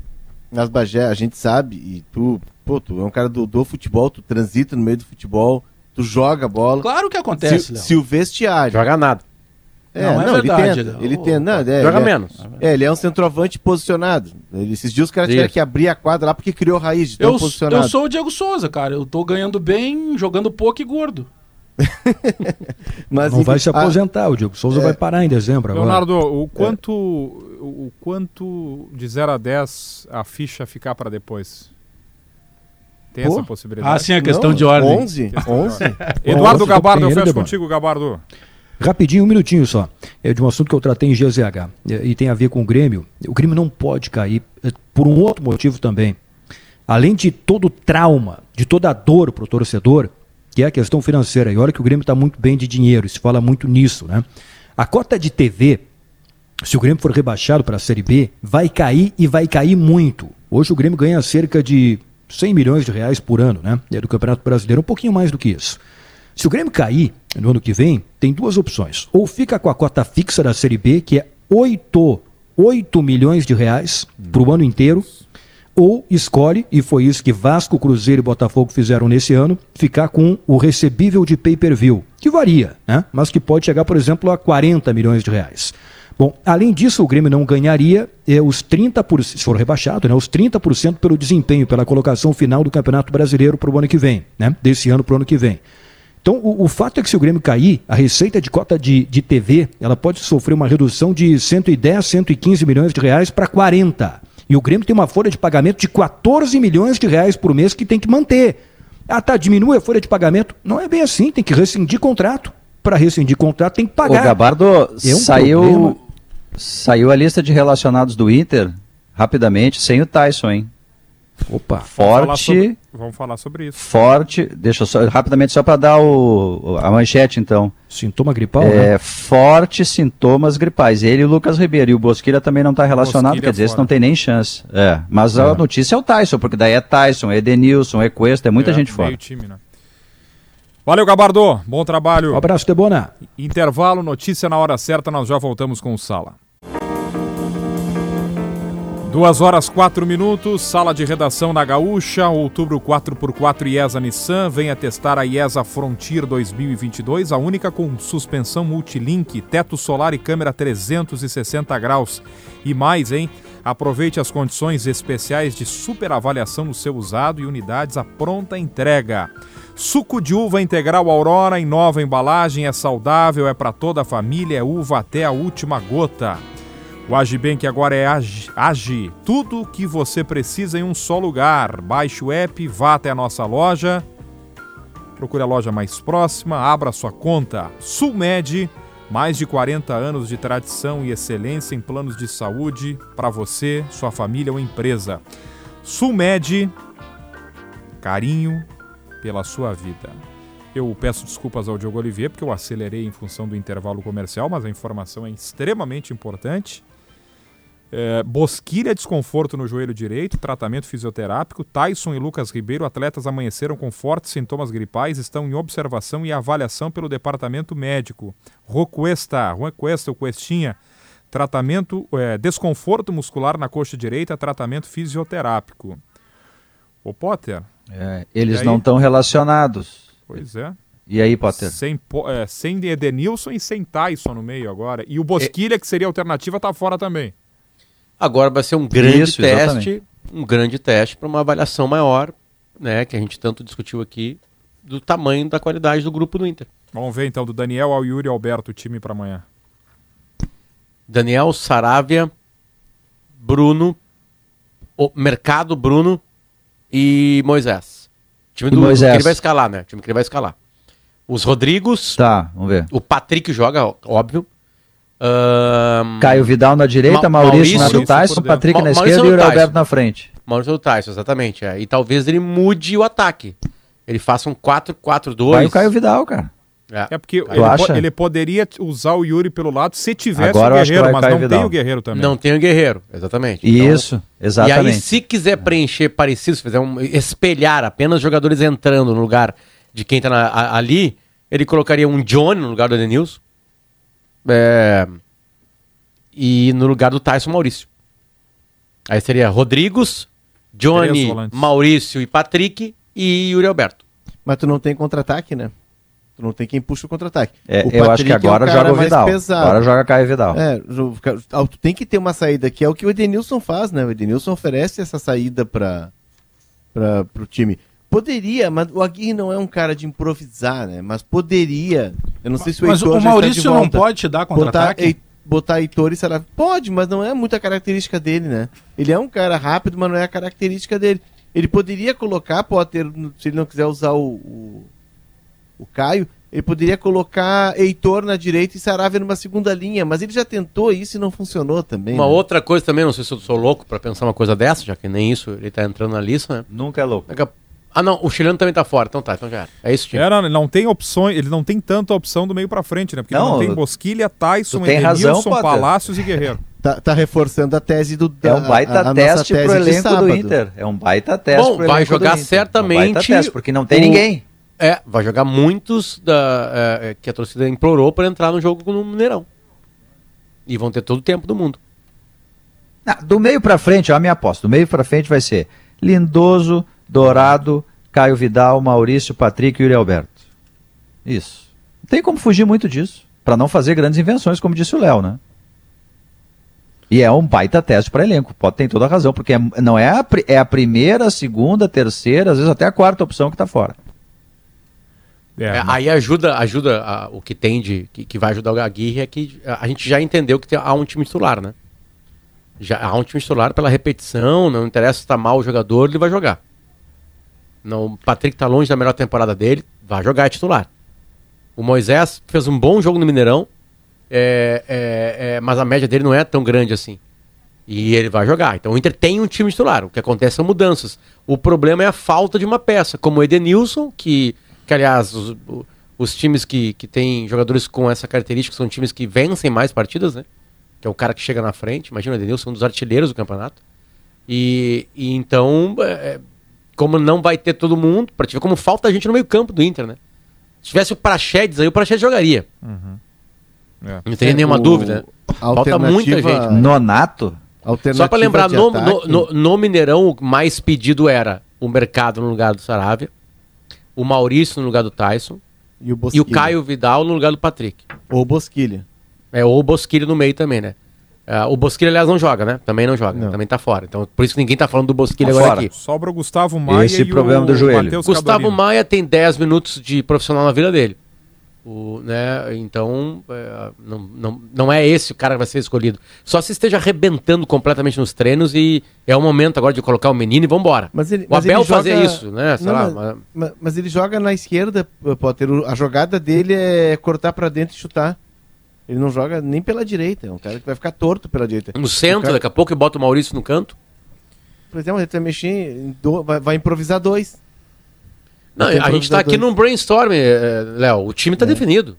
Nas Bagé, a gente sabe, e tu, pô, tu é um cara do, do futebol, tu transita no meio do futebol, tu joga bola. Claro que acontece, Se, se o vestiário. Joga nada. É, Não, não, é ele verdade, tenta. Léo. Ele tenta. Não, é, Joga ele é- menos. É, ele é um centroavante posicionado. Ele- esses dias os caras tiveram que abrir a quadra lá porque criou raiz de tão Eu, posicionado. eu sou o Diego Souza, cara. Eu tô ganhando bem, jogando pouco e gordo. Mas, não enfim, vai se a- aposentar, o Diego Souza É. vai parar em dezembro agora. Leonardo, o quanto, o quanto de 0 a 10 a ficha ficar para depois? Tem Pô. essa possibilidade? Ah, sim, a questão de ordem. 11? Questão de 11? ordem. Eduardo Gabardo, eu fecho contigo, Gabardo. Rapidinho, um minutinho só. É de um assunto que eu tratei em GZH e, e tem a ver com o Grêmio. O Grêmio não pode cair é, por um outro motivo também. Além de todo trauma, de toda a dor para o torcedor, que é a questão financeira. E olha que o Grêmio está muito bem de dinheiro, se fala muito nisso, né? A cota de TV, se o Grêmio for rebaixado para a Série B, vai cair e vai cair muito. Hoje o Grêmio ganha cerca de 100 milhões de reais por ano, né? É do Campeonato Brasileiro, um pouquinho mais do que isso. Se o Grêmio cair no ano que vem, tem duas opções. Ou fica com a cota fixa da Série B, que é 8, 8 milhões de reais para o ano inteiro, ou escolhe, e foi isso que Vasco, Cruzeiro e Botafogo fizeram nesse ano, ficar com o recebível de pay-per-view, que varia, né? mas que pode chegar, por exemplo, a 40 milhões de reais. Bom, além disso, o Grêmio não ganharia é, os 30%, se for rebaixado, né, os 30% pelo desempenho, pela colocação final do Campeonato Brasileiro para o ano que vem, né, desse ano para o ano que vem. Então, o, o fato é que se o Grêmio cair, a receita de cota de, de TV, ela pode sofrer uma redução de 110, 115 milhões de reais para 40. E o Grêmio tem uma folha de pagamento de 14 milhões de reais por mês que tem que manter. Ah, tá, diminui a folha de pagamento. Não é bem assim, tem que rescindir contrato. Para rescindir contrato tem que pagar. O Gabardo É um saiu, problema. saiu a lista de relacionados do Inter rapidamente, sem o Tyson, hein? Opa. Vamos falar Forte, sobre- Vamos falar sobre isso. forte. Deixa eu só rapidamente só para dar o, a manchete então. Sintoma gripal, É, né? fortes sintomas gripais. Ele e o Lucas Ribeiro. E o Bosquilha também não está relacionado, Bosquilha quer dizer, esse não tem nem chance. É, mas a notícia é o Tyson, porque daí é Tyson, é Edenilson, é Cuesta, é muita É, gente fora. Meio time, né? Valeu, Gabardo. Bom trabalho. Um abraço, Debona. Intervalo, notícia na hora certa, nós já voltamos com o Sala. Duas horas, quatro minutos, sala de redação na Gaúcha, outubro 4x4 IESA Nissan, venha testar a IESA Frontier 2022, a única com suspensão multilink, teto solar e câmera 360 graus. E mais, hein? Aproveite as condições especiais de super avaliação no seu usado e unidades à pronta entrega. Suco de uva integral Aurora em nova embalagem, é saudável, é para toda a família, é uva até a última gota. O Agibank agora é Agi, tudo o que você precisa em um só lugar. Baixe o app, vá até a nossa loja, procure a loja mais próxima, abra sua conta. Sulmed, mais de 40 anos de tradição e excelência em planos de saúde para você, sua família ou empresa. Sulmed, carinho pela sua vida. Eu peço desculpas ao Diogo Olivier porque eu acelerei em função do intervalo comercial, mas a informação é extremamente importante. É, Bosquilha, desconforto no joelho direito, tratamento fisioterápico. Tyson e Lucas Ribeiro, atletas amanheceram com fortes sintomas gripais, estão em observação e avaliação pelo departamento médico. Rocuesta, Rocuesta, o Questinha, tratamento, é, desconforto muscular na coxa direita, tratamento fisioterápico. Ô Potter, É, eles não estão relacionados. pois é. E aí, Potter? Sem, é, sem Edenilson e sem Tyson no meio agora. E o Bosquilha, que seria a alternativa, tá fora também. Agora vai ser um grande Isso, teste, exatamente. um grande teste para uma avaliação maior, né, que a gente tanto discutiu aqui, do tamanho da qualidade do grupo do Inter. Vamos ver então do Daniel ao Yuri Alberto o time para amanhã. Daniel Saravia, Bruno, o Mercado Bruno e Moisés. Time E do, Moisés. que ele vai escalar, né? Time que ele vai escalar. Os Rodrigos, Tá, vamos ver. o Patrick joga, óbvio. Ahn, Caio Vidal na direita, Ma- Maurício, na Maurício do Tyson. Patrick Ma- na Maurício esquerda e o. Alberto na frente. Maurício do Tyson, exatamente. é. E talvez ele mude o ataque. Ele faça um 4-4-2. Vai o Caio Vidal, cara. É. É porque ele, po- ele poderia usar o Yuri pelo lado se tivesse Agora o Guerreiro, mas Caio não Vidal. tem o Guerreiro também. Não tem o Guerreiro, exatamente. Então, Isso, E aí, exatamente. se quiser preencher parecido, se fizer um espelhar apenas jogadores entrando no lugar de quem tá na- a- ali, ele colocaria um Johnny no lugar do Edenilson. É, e no lugar do Tyson Maurício. Aí seria Rodrigos, Johnny. Maurício e Patrick e Yuri Alberto. Mas tu não tem contra-ataque, né? Tu não tem quem puxa o contra-ataque. É, O eu acho que é agora cara joga o Vidal. pesado. Agora joga Caio Vidal. É, ah, tu tem que ter uma saída que é o que o Edenilson faz, né? O Edenilson oferece essa saída para para o time. Poderia, mas o Aguirre não é um cara de improvisar, né? Mas poderia. Eu não sei se o Mas Heitor o já Maurício de não volta. pode te dar botar, contra-ataque? Botar Heitor e Sarave. Pode, mas não é muita característica dele, né? Ele é um cara rápido, mas não é a característica dele. Ele poderia colocar, Potter, se ele não quiser usar o, o, o Caio, ele poderia colocar Heitor na direita e Saravia numa segunda linha, mas ele já tentou isso e não funcionou também. Uma né? outra coisa também, não sei se eu sou louco pra pensar uma coisa dessa, já que nem isso ele tá entrando na lista, né? Nunca é louco. Ah, não, o chileno também tá fora, então tá, então já era. É isso, time. É, não, ele não tem opções, ele não tem tanta opção do meio pra frente, né? Porque ele Não, não tem Bosquilha, Tyson, Edenilson. Palácios e Guerreiro. Tá, tá reforçando a tese do. É um baita a- a teste pro elenco do. Inter. É um baita teste Bom, pro vai jogar Inter. certamente. Um baita teste, porque não tem o- ninguém. É, vai jogar muitos da, é, é, que a torcida implorou para entrar no jogo no Mineirão. E vão ter todo o tempo do mundo. Ah, do meio pra frente, ó, a minha aposta. Do meio pra frente vai ser Lindoso, Dourado, Caio Vidal, Maurício, Patrick e Yuri Alberto. Isso. Não tem como fugir muito disso. Pra não fazer grandes invenções, como disse o Léo, né? E é um baita teste para elenco. Pode ter toda a razão, porque é- não é a, é a primeira, a segunda, a terceira, às vezes até a quarta opção que tá fora. É, aí ajuda, ajuda a- o que tem de. Que, que vai ajudar o Aguirre é que a, a gente já entendeu que tem- há um time titular, né? Já há um time titular pela repetição, não interessa se tá mal o jogador, ele vai jogar. Não, o Patrick tá longe da melhor temporada dele, vai jogar é titular. O Moisés fez um bom jogo no Mineirão, é, é, é, mas a média dele não é tão grande assim. E ele vai jogar. Então o Inter tem um time titular. O que acontece são mudanças. O problema é a falta de uma peça, como o Edenilson, que, que aliás, os, os times que, que têm jogadores com essa característica são times que vencem mais partidas, né? Que é o cara que chega na frente. Imagina o Edenilson, um dos artilheiros do campeonato. E, e então, é, como não vai ter todo mundo, para te ver como falta gente no meio-campo do Inter, né? Se tivesse o Praxedes aí, o Praxedes jogaria. É. Não teria É, nenhuma o- dúvida. Falta muita gente. Nonato? Só pra lembrar, no, no, no- no Mineirão, o mais pedido era o Mercado no lugar do Saravia, o Maurício no lugar do Tyson e o, e o. Caio Vidal no lugar do Patrick. Ou Bosquilha. É, ou o Bosquilha no meio também, né? Ah, o Bosquilha, aliás, não joga, né? Também não joga, também tá fora. Então, por isso que ninguém tá falando do Bosquilha Tá agora fora. aqui. Sobra o Gustavo Maia Esse e problema o do joelho. Matheus Gustavo Cadolini. Maia tem 10 minutos de profissional na vida dele. O, né, então, é, não, não, não é esse o cara que vai ser escolhido. Só se esteja arrebentando completamente nos treinos e é o momento agora de colocar o menino e vambora. Mas ele, o mas Abel ele joga- fazia isso, né? Sei Não, lá, mas, mas- mas- ele joga na esquerda, Potter. O- A jogada dele é cortar pra dentro e chutar. Ele não joga nem pela direita. É um cara que vai ficar torto pela direita. no centro, cara- daqui a pouco bota o Maurício no canto. Por exemplo, ele vai mexer, em do- vai, vai improvisar dois. Não, a gente tá aqui num brainstorm, eh, Léo. O time tá definido.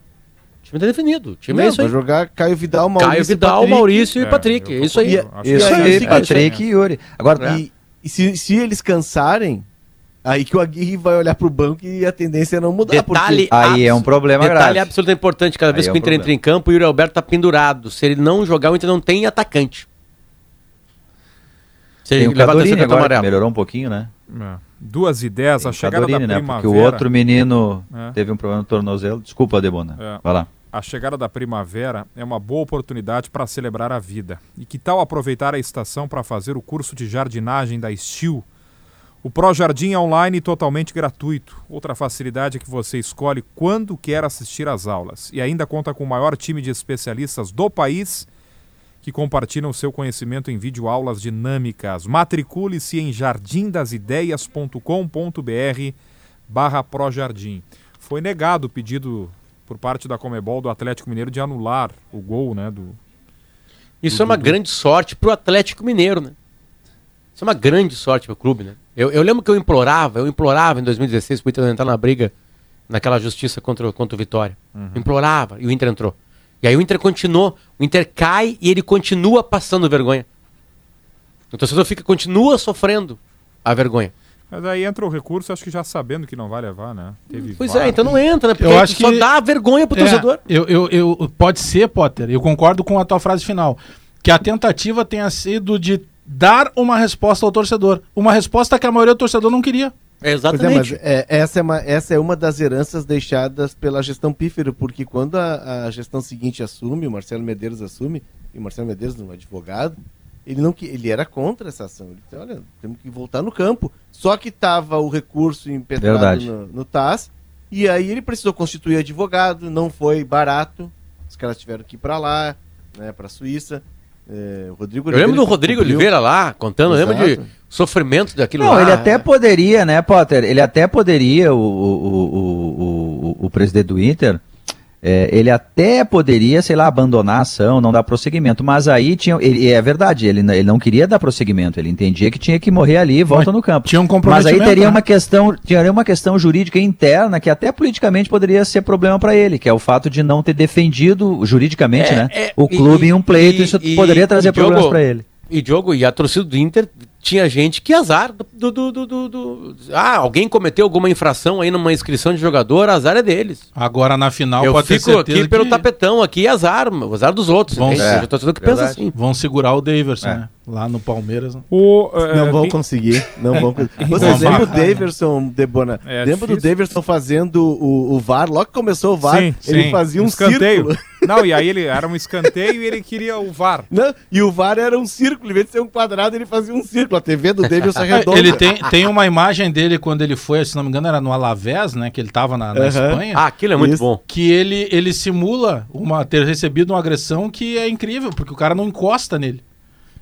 O time tá definido. O time é Não, isso aí. vai jogar Caio Vidal, Maurício Caio e Vidal, Patrick. Maurício e É, Patrick. É isso aí. Isso E aí, Patrick e Yuri. Agora, E, e se, se eles cansarem, aí que o Aguirre vai olhar pro banco e a tendência é não mudar. Detalhe, porque- Aí é um problema detalhe grave. absolutamente importante. Cada vez Aí é que o um Inter entra em campo, o Yuri Alberto tá pendurado. Se ele não jogar, o Inter não tem atacante. Se tem ele o levar Cadorini agora, amarelo. melhorou um pouquinho, né? É. Duas e dez, a Tem o chegada Cadorini, da né? primavera. Porque o outro menino É. teve um problema no tornozelo. Desculpa, Debona. É. Vai lá. A chegada da primavera é uma boa oportunidade para celebrar a vida. E que tal aproveitar a estação para fazer o curso de jardinagem da Estil? O Pro Jardim é online totalmente gratuito. Outra facilidade é que você escolhe quando quer assistir às aulas. E ainda conta com o maior time de especialistas do país que compartilham seu conhecimento em videoaulas dinâmicas. Matricule-se em jardindasideias.com.br barra Projardim. Foi negado o pedido por parte da Comebol do Atlético Mineiro de anular o gol, né, do Isso é uma grande sorte pro Atlético Mineiro, né? Isso é uma grande sorte pro clube, né? Eu, eu lembro que eu implorava, eu implorava em 2016 pro Inter entrar na briga naquela justiça contra, o- contra o Vitória. Implorava, e o Inter entrou. E aí o Inter continuou, o Inter cai e ele continua passando vergonha. O torcedor fica, continua sofrendo a vergonha. Mas aí entra o recurso, acho que já sabendo que não vai levar, né? Teve Pois VAR. é, então não entra, né? Porque Eu acho só que- dá vergonha pro É, torcedor. eu, eu, eu- pode ser, Potter, eu concordo com a tua frase final. Que a tentativa tenha sido de dar uma resposta ao torcedor. Uma resposta que a maioria do torcedor não queria. Pois é, Exatamente. mas é, essa, é uma, essa é uma das heranças deixadas pela gestão pífero, porque quando a, a gestão seguinte assume, o Marcelo Medeiros assume, e o Marcelo Medeiros, um advogado, Ele, não, ele era contra essa ação. Ele disse, olha, temos que voltar no campo. Só que estava o recurso impetrado no, no TAS, e aí ele precisou constituir advogado, não foi barato. Os caras tiveram que ir para lá, né, para a Suíça. É, Rodrigo Eu lembro do Rodrigo cumpriu. Oliveira lá, contando, eu lembro de sofrimento daquilo Não, lá. ele até poderia, né, Potter? Ele até poderia, o, o, o, o, o presidente do Inter, é, ele até poderia, sei lá, abandonar a ação, não dar prosseguimento. Mas aí tinha. Ele, é verdade, ele, ele não queria dar prosseguimento, ele entendia que tinha que morrer ali e volta no campo. Tinha um Mas comprometimento. aí teria né? uma questão, teria uma questão jurídica interna que até politicamente poderia ser problema para ele, que é o fato de não ter defendido juridicamente, É, né, é, o clube e- em um pleito, e- isso e- poderia trazer e problemas para ele. E Diogo, e a torcida do Inter tinha gente que azar do, do, do, do- do- Ah, alguém cometeu alguma infração aí numa inscrição de jogador, azar é deles. Agora na final Eu pode ter fico aqui pelo tapetão, aqui azar, o azar dos outros. Vão-? É, Eu tô que pensa assim. Vão segurar o Daverson, É. né? Lá no Palmeiras. né? O, é, Não vão em- conseguir, não vão conseguir. Vocês lembram o Daverson, Debona? É Lembra do difícil. Daverson fazendo o, o VAR? Logo que começou o VAR, Sim, ele sim, fazia um escanteio. círculo. Não, e aí ele era um escanteio e ele queria o VAR. Não, e o VAR era um círculo, em vez de ser um quadrado, ele fazia um círculo. A TV do Daverson é redonda. Ele tem, tem uma imagem dele quando ele foi, se não me engano, era no Alavés, né? Que ele tava na, na Aham. Espanha. Ah, aquilo é muito Isso. bom. Que ele, ele simula uma, ter recebido uma agressão que é incrível, porque o cara não encosta nele.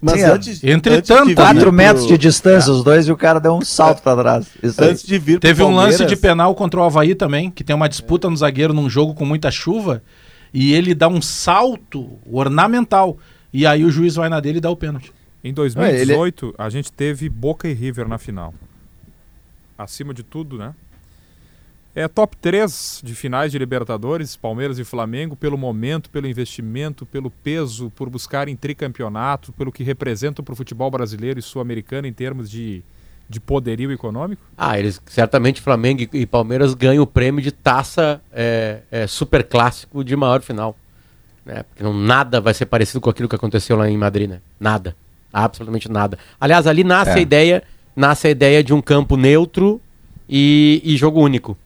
Mas Sim, antes, Entre antes de tanto, vir 4 pro- metros de distância, os dois, e o cara deu um salto para trás. Isso aí. Antes de vir Teve um lance de penal contra o Havaí também, que tem uma disputa no zagueiro num jogo com muita chuva, e ele dá um salto ornamental. E aí o juiz vai na dele e dá o pênalti. Em 2018, a gente teve Boca e River na final. Acima de tudo, né? É top 3 de finais de Libertadores, Palmeiras e Flamengo, pelo momento, pelo investimento, pelo peso, por buscarem tricampeonato, pelo que representam para o futebol brasileiro e sul-americano em termos de, de poderio econômico. Ah, eles certamente Flamengo e Palmeiras ganham o prêmio de taça é, é, super clássico de maior final. Né? Porque não, nada vai ser parecido com aquilo que aconteceu lá em Madrid, né? Nada. Absolutamente nada. Aliás, ali nasce É. a ideia, nasce a ideia de um campo neutro e, e jogo único.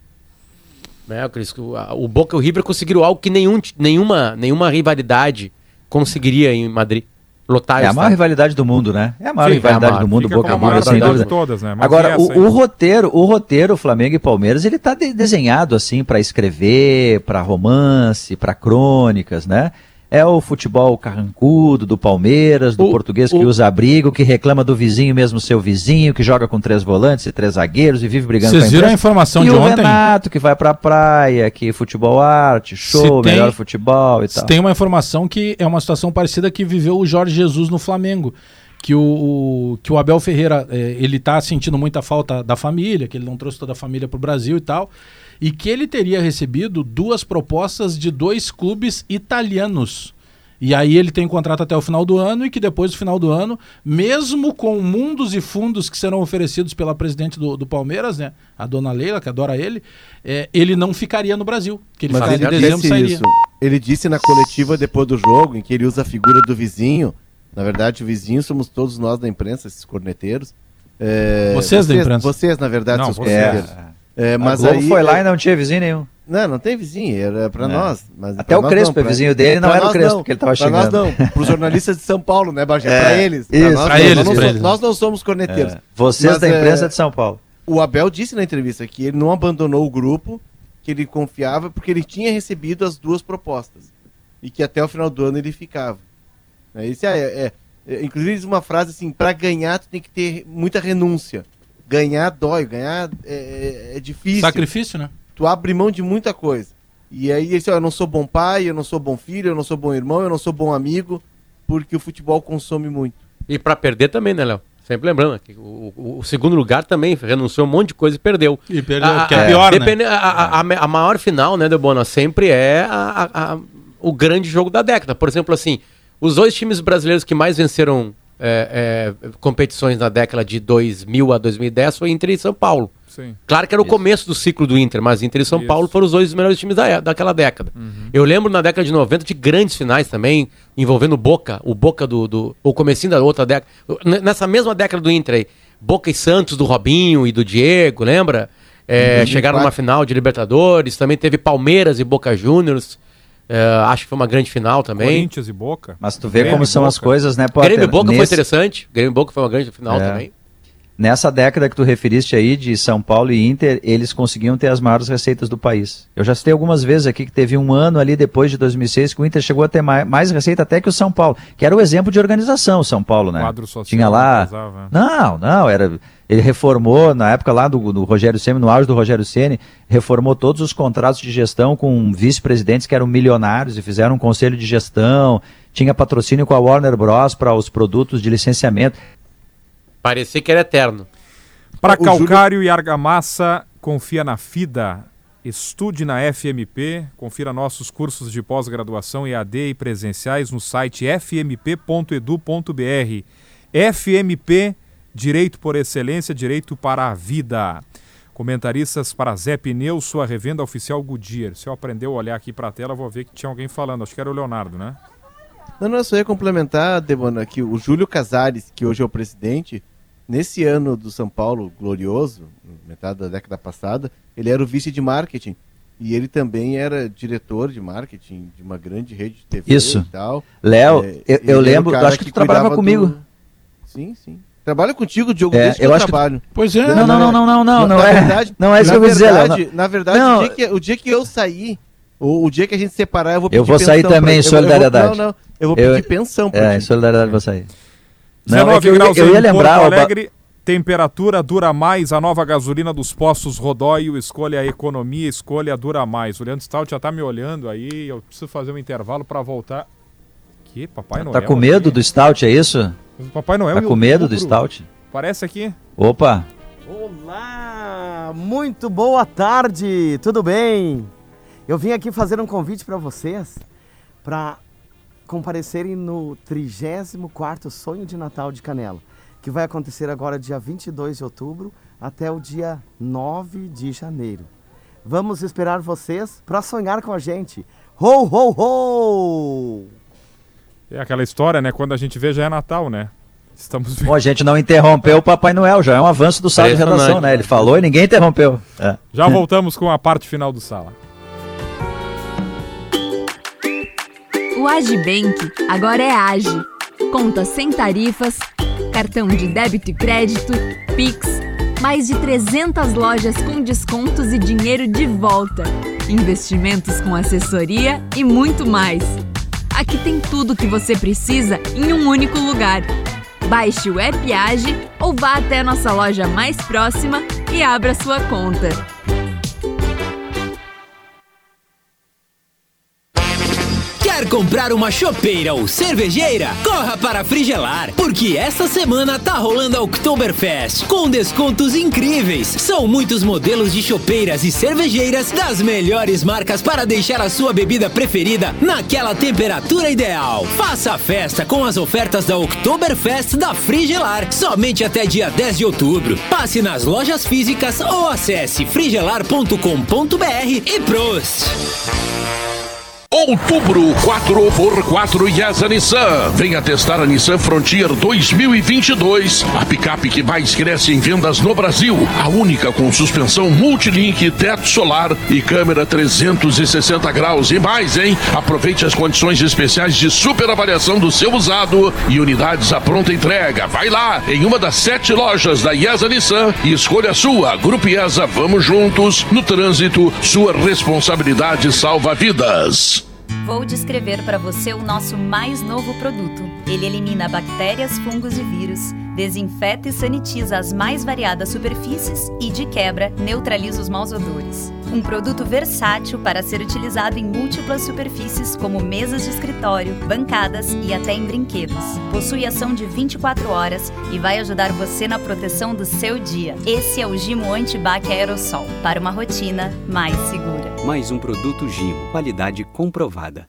Né? Que O, o Boca e o River conseguiram algo que nenhum, nenhuma, nenhuma rivalidade conseguiria em Madrid. Lotar É a maior rivalidade do mundo, né? É a maior Sim, rivalidade é a maior. do mundo, Fica Boca e River, maior sem dúvida. de todas, né? Mas Agora, essa o, o roteiro, o roteiro Flamengo e Palmeiras, ele tá de- desenhado assim para escrever, para romance, para crônicas, né? É o futebol carrancudo do Palmeiras, do O- português que o- usa abrigo, que reclama do vizinho mesmo seu vizinho, que joga com três volantes e três zagueiros e vive brigando Vocês com viram a informação e de o ontem? Renato, que vai pra praia, que futebol arte, show, tem- melhor futebol e tal. Tem uma informação que é uma situação parecida que viveu o Jorge Jesus no Flamengo. Que o, que o Abel Ferreira, eh, ele tá sentindo muita falta da família, que ele não trouxe toda a família pro Brasil e tal. E que ele teria recebido duas propostas de dois clubes italianos. E aí ele tem contrato até o final do ano e que depois do final do ano, mesmo com mundos e fundos que serão oferecidos pela presidente do, do Palmeiras, né, a dona Leila, que adora ele, eh, ele não ficaria no Brasil. Que ele Mas ficaria ele em dezembro sairia. isso. Ele disse na coletiva depois do jogo, em que ele usa a figura do vizinho. Na verdade, o vizinho somos todos nós da imprensa, esses corneteiros. É, Vocês da imprensa. Vocês, na verdade, Não, seus vocês. corneteiros. É, a mas Globo aí, foi lá e não tinha vizinho nenhum. Não, não tem vizinho, era pra É. nós. Mas Até pra o nós Crespo não, é vizinho dele, não era o nós Crespo não. que ele tava Pra nós xingando. não, pros jornalistas de São Paulo, né, Bagé? É, pra eles. isso. nós, não, eles, nós, não somos- eles. nós não somos corneteiros. É. Vocês Mas, da imprensa é, de São Paulo. O Abel disse na entrevista que ele não abandonou o grupo, que ele confiava porque ele tinha recebido as duas propostas. E que até o final do ano ele ficava. É, isso é, é- é- inclusive diz uma frase assim, para ganhar tu tem que ter muita renúncia. Ganhar dói, ganhar é, é- é difícil. Sacrifício, né? Tu abre mão de muita coisa. E aí ele disse, ó, eu não sou bom pai, eu não sou bom filho, eu não sou bom irmão, eu não sou bom amigo, porque o futebol consome muito. E pra perder também, né, Léo? Sempre lembrando que o, o- o segundo lugar também renunciou a um monte de coisa e perdeu. E perdeu, A- que é a- pior, né? depende- a, a- a- a maior final, né, Debona, sempre é a- a- a- o grande jogo da década. Por exemplo, assim, os dois times brasileiros que mais venceram é, é, competições na década de 2000 a 2010 foi Inter e São Paulo. Sim. Claro que era o começo do ciclo do Inter, mas Inter e São Isso. Paulo foram os dois melhores times da, é- daquela década. Eu lembro na década de 90 de grandes finais também, envolvendo o Boca, o Boca do, do o comecinho da outra década. Nessa mesma década do Inter aí, Boca e Santos do Robinho e do Diego, lembra? É, Em 2004. chegaram numa final de Libertadores, também teve Palmeiras e Boca Juniors. É, acho que foi uma grande final também. Corinthians e Boca. Mas tu vê Grêmio como são as Boca. coisas, né, Potter? Grêmio e Boca foi Nesse- interessante. Grêmio e Boca foi uma grande final É. também. Nessa década que tu referiste aí de São Paulo e Inter, eles conseguiam ter as maiores receitas do país. Eu já citei algumas vezes aqui que teve um ano ali depois de 2006 que o Inter chegou a ter mais, mais receita até que o São Paulo, que era o exemplo de organização, o São Paulo, né? Quadro social Tinha lá. pesava. Não, não, era ele reformou na época lá do, do Rogério Ceni, no auge do Rogério Ceni, reformou todos os contratos de gestão com vice-presidentes que eram milionários e fizeram um conselho de gestão, tinha patrocínio com a Warner Bros para os produtos de licenciamento. Parecia que era eterno. Para O Júlio- calcário e argamassa, confia na FIDA. Estude na FMP, confira nossos cursos de pós-graduação EAD e presenciais no site fmp.edu.br. FMP, Direito por Excelência, Direito para a Vida. Comentaristas para Zé Pneu, sua revenda oficial Goodyear. Se eu aprender a olhar aqui para a tela, vou ver que tinha alguém falando. Acho que era o Leonardo, né? Não, não, eu só ia complementar, Debona, que o Júlio Casares, que hoje é o presidente, nesse ano do São Paulo glorioso, metade da década passada, ele era o vice de marketing. E ele também era diretor de marketing de uma grande rede de TV Isso. e tal. Léo, eu- eu o lembro- cara acho que tu trabalhava comigo. Sim, sim. Trabalha contigo, Diogo, É, desde que eu eu, acho que- trabalho. Pois é. Não, não, não, não, não, não, Na- não na é. verdade- não é isso na que eu vou dizer, Léo. não. Na verdade, Não, o, dia que, o dia que eu sair, o, o dia que a gente separar, eu vou Eu pedir vou sair também em pra- eu vou- eu vou- solidariedade. não, não. Eu vou Eu- pedir pensão pra É, em solidariedade vou sair. Não, 19 é que eu, ia- graus eu em ia lembrar. Porto Alegre, temperatura dura mais, a nova gasolina dos postos Rodóio, escolha a economia, escolha a dura mais. O Leandro Stout já tá me olhando aí, eu preciso fazer um intervalo para voltar. Que Papai Noel? Tá com medo aqui? do Stout, é isso? Papai Noel Tá com medo do. Stout? Parece aqui. Opa, Olá, muito boa tarde, tudo bem? Eu vim aqui fazer um convite para vocês para comparecerem no 34º Sonho de Natal de Canela, que vai acontecer agora dia 22 de outubro até o dia 9 de janeiro. Vamos esperar vocês para sonhar com a gente. Ho, ho, ho! É aquela história, né? Quando a gente vê já é Natal, né? Estamos Bom, a gente não interrompeu o Papai Noel, já é um avanço do sala de redação, né? Ele falou e ninguém interrompeu. É. Já voltamos com a parte final do sala. O Agibank agora é Age. Conta sem tarifas, cartão de débito e crédito, Pix, mais de 300 lojas com descontos e dinheiro de volta, investimentos com assessoria e muito mais. Aqui tem tudo o que você precisa em um único lugar. Baixe o app Age ou vá até nossa loja mais próxima e abra sua conta. Quer comprar uma chopeira ou cervejeira? Corra para Frigelar, porque esta semana tá rolando a Oktoberfest com descontos incríveis. São muitos modelos de chopeiras e cervejeiras das melhores marcas para deixar a sua bebida preferida naquela temperatura ideal. Faça a festa com as ofertas da Oktoberfest da Frigelar, somente até dia 10 de outubro. Passe nas lojas físicas ou acesse frigelar.com.br e Prost! Outubro 4x4 Yasa Nissan. Venha testar a Nissan Frontier 2022. A picape que mais cresce em vendas no Brasil. A única com suspensão multilink, teto solar e câmera 360 graus. E mais, hein? Aproveite as condições especiais de super avaliação do seu usado e unidades à pronta entrega. Vai lá em uma das sete lojas da Yasa Nissan e escolha a sua. Grupo Yasa, vamos juntos. No trânsito, sua responsabilidade salva vidas. Vou descrever para você o nosso mais novo produto. Ele elimina bactérias, fungos e vírus, desinfeta e sanitiza as mais variadas superfícies e, de quebra, neutraliza os maus odores. Um produto versátil para ser utilizado em múltiplas superfícies, como mesas de escritório, bancadas e até em brinquedos. Possui ação de 24 horas e vai ajudar você na proteção do seu dia. Esse é o Gimo Antibac Aerosol, para uma rotina mais segura. Mais um produto Gimo, qualidade comprovada.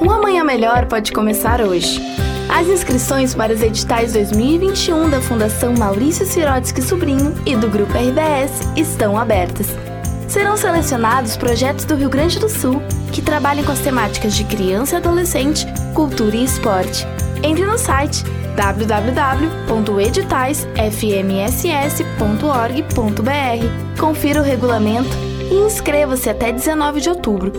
Um amanhã melhor pode começar hoje. As inscrições para os editais 2021 da Fundação Maurício Sirotsky Sobrinho e do Grupo RBS estão abertas. Serão selecionados projetos do Rio Grande do Sul que trabalhem com as temáticas de criança e adolescente, cultura e esporte. Entre no site www.editalsfmss.org.br, confira o regulamento e inscreva-se até 19 de outubro.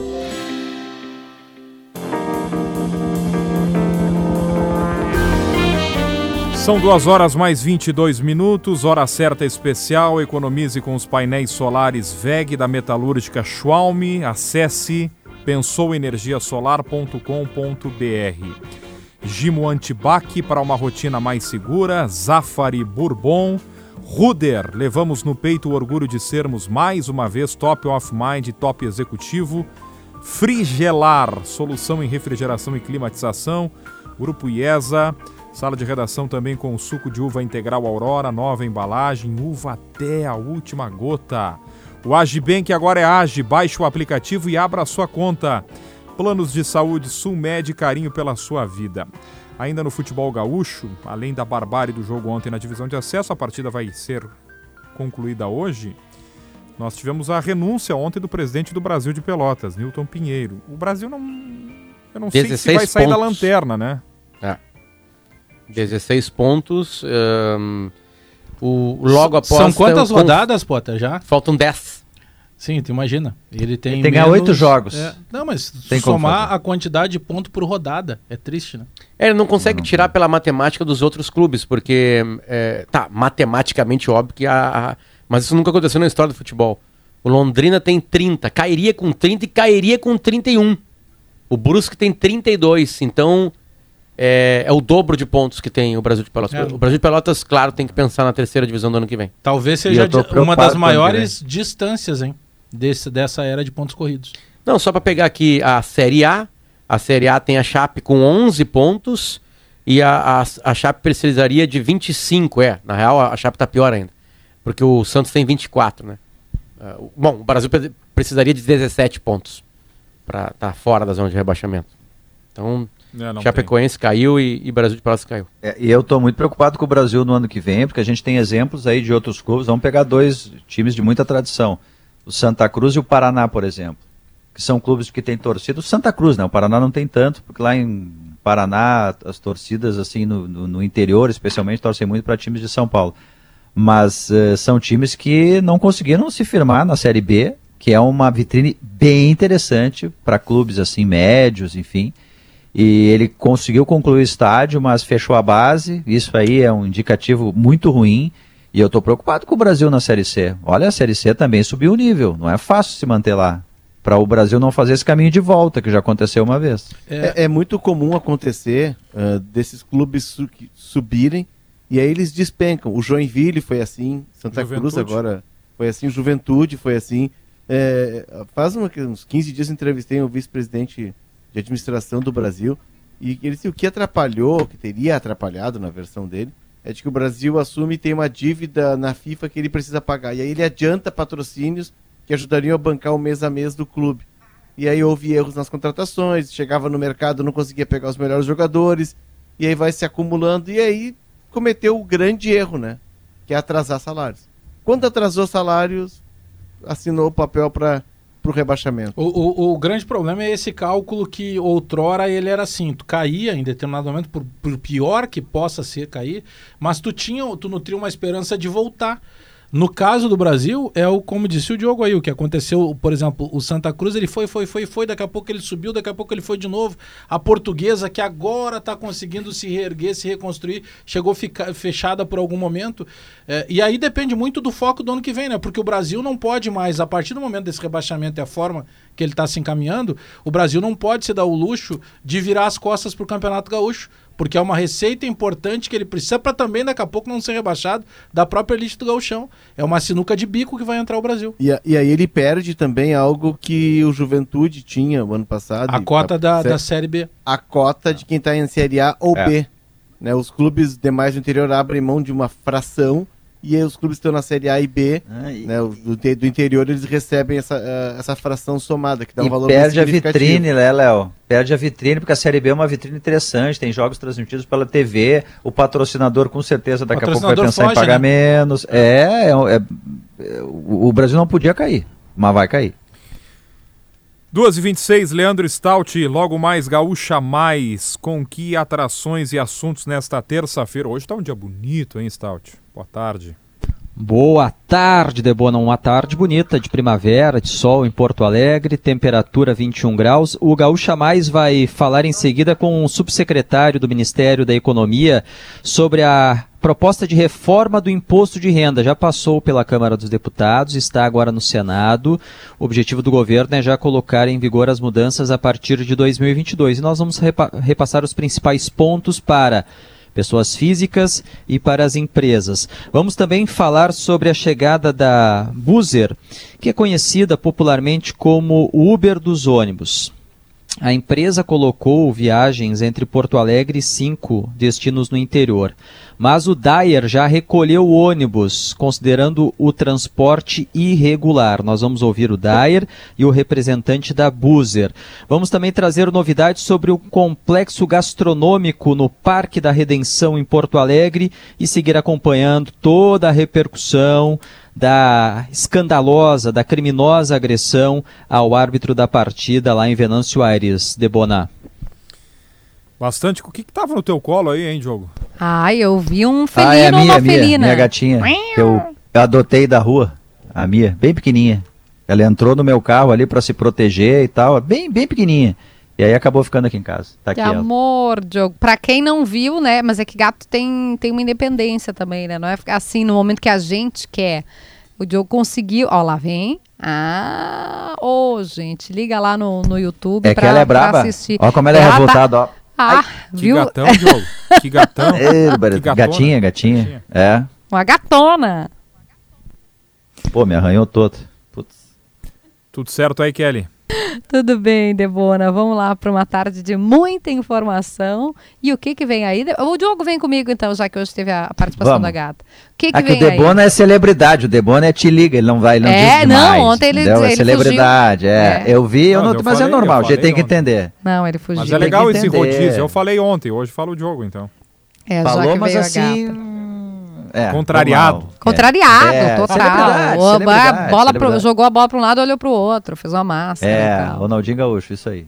São duas horas mais 22 minutos, hora certa especial. Economize com os painéis solares VEG da metalúrgica Schwalm. Acesse pensouenergiasolar.com.br. Gimo Antibac para uma rotina mais segura. Zafari Bourbon. Ruder, levamos no peito o orgulho de sermos mais uma vez top of mind top executivo. Frigelar, solução em refrigeração e climatização. Grupo IESA. Sala de redação também com suco de uva integral Aurora, nova embalagem, uva até a última gota. O Agibank agora é Age, baixe o aplicativo e abra a sua conta. Planos de saúde, Sulmed, carinho pela sua vida. Ainda no futebol gaúcho, além da barbárie do jogo ontem na divisão de acesso, a partida vai ser concluída hoje. Nós tivemos a renúncia ontem do presidente do Brasil de Pelotas, Newton Pinheiro. O Brasil não. Eu não sei se vai sair pontos. da lanterna, né? É. 16 pontos. Um, o, logo após. São quantas rodadas, Potter, já? Faltam 10. Sim, tu imagina. Ele tem. Ele tem que ganhar oito jogos. É, não, mas Tem somar a quantidade de ponto por rodada. É triste, né? É, Ele não consegue tirar pela matemática dos outros clubes, porque. é, tá, matematicamente óbvio que a, a- Mas isso nunca aconteceu na história do futebol. O Londrina tem 30, cairia com 30 e cairia com 31. O Brusque tem 32, então. É, é o dobro de pontos que tem o Brasil de Pelotas. É. O Brasil de Pelotas, claro, tem que pensar na terceira divisão do ano que vem. Talvez seja uma das maiores distâncias, hein? Desse, dessa era de pontos corridos. Não, só para pegar aqui a Série A. A Série A tem a Chape com 11 pontos e a, a, a Chape precisaria de 25. É, na real a Chape tá pior ainda. Porque o Santos tem 24, né? O- bom, o Brasil pre- precisaria de 17 pontos para estar fora da zona de rebaixamento. Então, É, Chapecoense caiu e, e Brasil de Pelotas caiu. É, e eu estou muito preocupado com o Brasil no ano que vem, porque a gente tem exemplos aí de outros clubes. Vamos pegar dois times de muita tradição. O Santa Cruz e o Paraná, por exemplo. Que são clubes que têm torcida. O Santa Cruz, né? O Paraná não tem tanto, porque lá em Paraná as torcidas, assim, no, no- no interior, especialmente, torcem muito para times de São Paulo. Mas eh, são times que não conseguiram se firmar na Série B, que é uma vitrine bem interessante para clubes assim médios, enfim. E ele conseguiu concluir o estádio, mas fechou a base. Isso aí é um indicativo muito ruim. E eu estou preocupado com o Brasil na Série C. Olha, a Série C também subiu o nível. Não é fácil se manter lá. Para o Brasil não fazer esse caminho de volta, que já aconteceu uma vez. É, é muito comum acontecer ah, desses clubes su- subirem e aí eles despencam. O Joinville foi assim, Santa Cruz Juventude. agora foi assim, Juventude foi assim. É, faz uma- uns 15 dias entrevistei o vice-presidente de administração do Brasil e ele disse o que atrapalhou, que teria atrapalhado na versão dele, é de que o Brasil assume e tem uma dívida na FIFA que ele precisa pagar. E aí ele adianta patrocínios que ajudariam a bancar o mês a mês do clube. E aí houve erros nas contratações, chegava no mercado, não conseguia pegar os melhores jogadores, e aí vai se acumulando, e aí cometeu o grande erro, né? Que é atrasar salários. Quando atrasou salários, assinou o papel para o rebaixamento. O, o, o grande problema é esse cálculo que outrora ele era assim, tu caía em determinado momento, por, por pior que possa ser cair, mas tu tinha, tu nutria uma esperança de voltar. No caso do Brasil, é o como disse o Diogo aí, o que aconteceu, por exemplo, o Santa Cruz, ele foi, foi, foi, foi, daqui a pouco ele subiu, daqui a pouco ele foi de novo. A portuguesa, que agora está conseguindo se reerguer, se reconstruir, chegou ficar fechada por algum momento. É, e aí depende muito do foco do ano que vem, né? Porque o Brasil não pode mais, a partir do momento desse rebaixamento e a forma que ele está se encaminhando, o Brasil não pode se dar o luxo de virar as costas para o Campeonato Gaúcho. Porque é uma receita importante que ele precisa para também daqui a pouco não ser rebaixado da própria elite do gauchão. É uma sinuca de bico que vai entrar o Brasil. E, a- e aí ele perde também algo que o Juventude tinha o ano passado. A e- cota da, da Série B. a cota de quem está em Série A ou É. B. Né, os clubes demais do interior abrem mão de uma fração e aí os clubes que estão na Série A e B, né, o- do, do interior, eles recebem essa, eh, essa fração somada, que dá um E valor perde a vitrine, né, Léo? Perde a vitrine, porque a Série B é uma vitrine interessante, tem jogos transmitidos pela TV, o patrocinador com certeza daqui a pouco vai pensar em foge, pagar né? menos. É, é, é- é- o o Brasil não podia cair, mas vai cair. 2h26, Leandro Stout, logo mais Gaúcha Mais. Com que atrações e assuntos nesta terça-feira? Hoje tá um dia bonito, hein, Stout? Boa tarde. Boa tarde, Debona. Uma tarde bonita de primavera, de sol em Porto Alegre, temperatura 21 graus. O Gaúcha Mais vai falar em seguida com o subsecretário do Ministério da Economia sobre a proposta de reforma do imposto de renda. Já passou pela Câmara dos Deputados, está agora no Senado. O objetivo do governo é já colocar em vigor as mudanças a partir de 2022. E nós vamos repa- repassar os principais pontos para pessoas físicas e para as empresas. Vamos também falar sobre a chegada da Buzer, que é conhecida popularmente como Uber dos ônibus. A empresa colocou viagens entre Porto Alegre e cinco destinos no interior. Mas o Dyer já recolheu ônibus, considerando o transporte irregular. Nós vamos ouvir o Dyer e o representante da Buzer. Vamos também trazer novidades sobre o complexo gastronômico no Parque da Redenção em Porto Alegre e seguir acompanhando toda a repercussão da escandalosa, da criminosa agressão ao árbitro da partida lá em Venâncio Aires, Debona. Bastante. O que que tava no teu colo aí, hein, Diogo? Ai, eu vi um felino ah, é a minha, uma minha, felina. minha gatinha, que eu adotei da rua, a minha, bem pequenininha. Ela entrou no meu carro ali para se proteger e tal, bem, bem pequenininha. E aí acabou ficando aqui em casa. Tá aqui Que ela. amor, Diogo. Pra quem não viu, né? Mas é que gato tem, tem uma independência também, né? Não é assim no momento que a gente quer. O Diogo conseguiu. Ó, lá vem. Ah, ô, gente, liga lá no, no YouTube É que ela é pra braba. assistir. Ó como ela é tá- revoltada, ó. Ah, viu? Que gatão, Diogo. Que gatão. Que gatona. gatinha, gatinha. É. Uma gatona. Pô, me arranhou todo. Tudo certo aí, Kelly? Tudo bem, Debona. Vamos lá para uma tarde de muita informação. E o que que vem aí? O Diogo vem comigo, então, já que hoje teve a participação Vamos. da gata. O que que Ah, que o vem aí? Debona é celebridade, o Debona é te liga, ele não vai, ele não É, diz não, demais, ontem ele- entendeu? ele é celebridade, fugiu. é. É. Eu vi, eu Não, não, eu mas falei- é normal, eu a gente tem que entender. Não, ele fugiu. Mas é legal esse rodízio. Eu falei ontem, hoje fala o Diogo, então. É, Falou, já que mas veio a assim, gata. É, Contrariado. normal. Contrariado, É, total. celebridade, O- celebridade, bola pro- jogou a bola para um lado, olhou para o outro, fez uma e É. Ronaldinho Gaúcho, isso aí.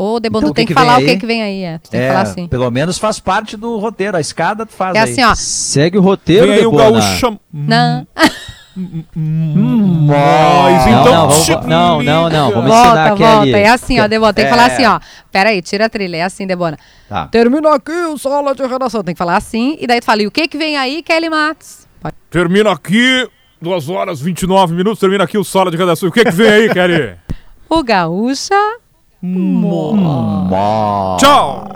Ô, Debona, Então, tu o tem que que, que falar o que que vem aí. É. Tu tem que É, falar assim. Pelo menos faz parte do roteiro, a escada tu faz É aí. assim, ó. Segue o roteiro, Vem aí o gaúcho. Não. Mas Não, então. não, vamos- não, não, não, vamos volta, ensinar aqui volta. ali. É assim, ó, Debona. Tem que falar É. assim, ó. Pera aí, tira a trilha. É assim, Debona. Tá. Termina aqui o sala de redação. Tem que falar assim. E daí tu fala, e o que que vem aí, Kelly Matos? Pode. Termina aqui, 2 horas 29 minutos. Termina aqui o sala de redação. O que que vem aí, Kelly? O Gaúcha. Mó. Tchau!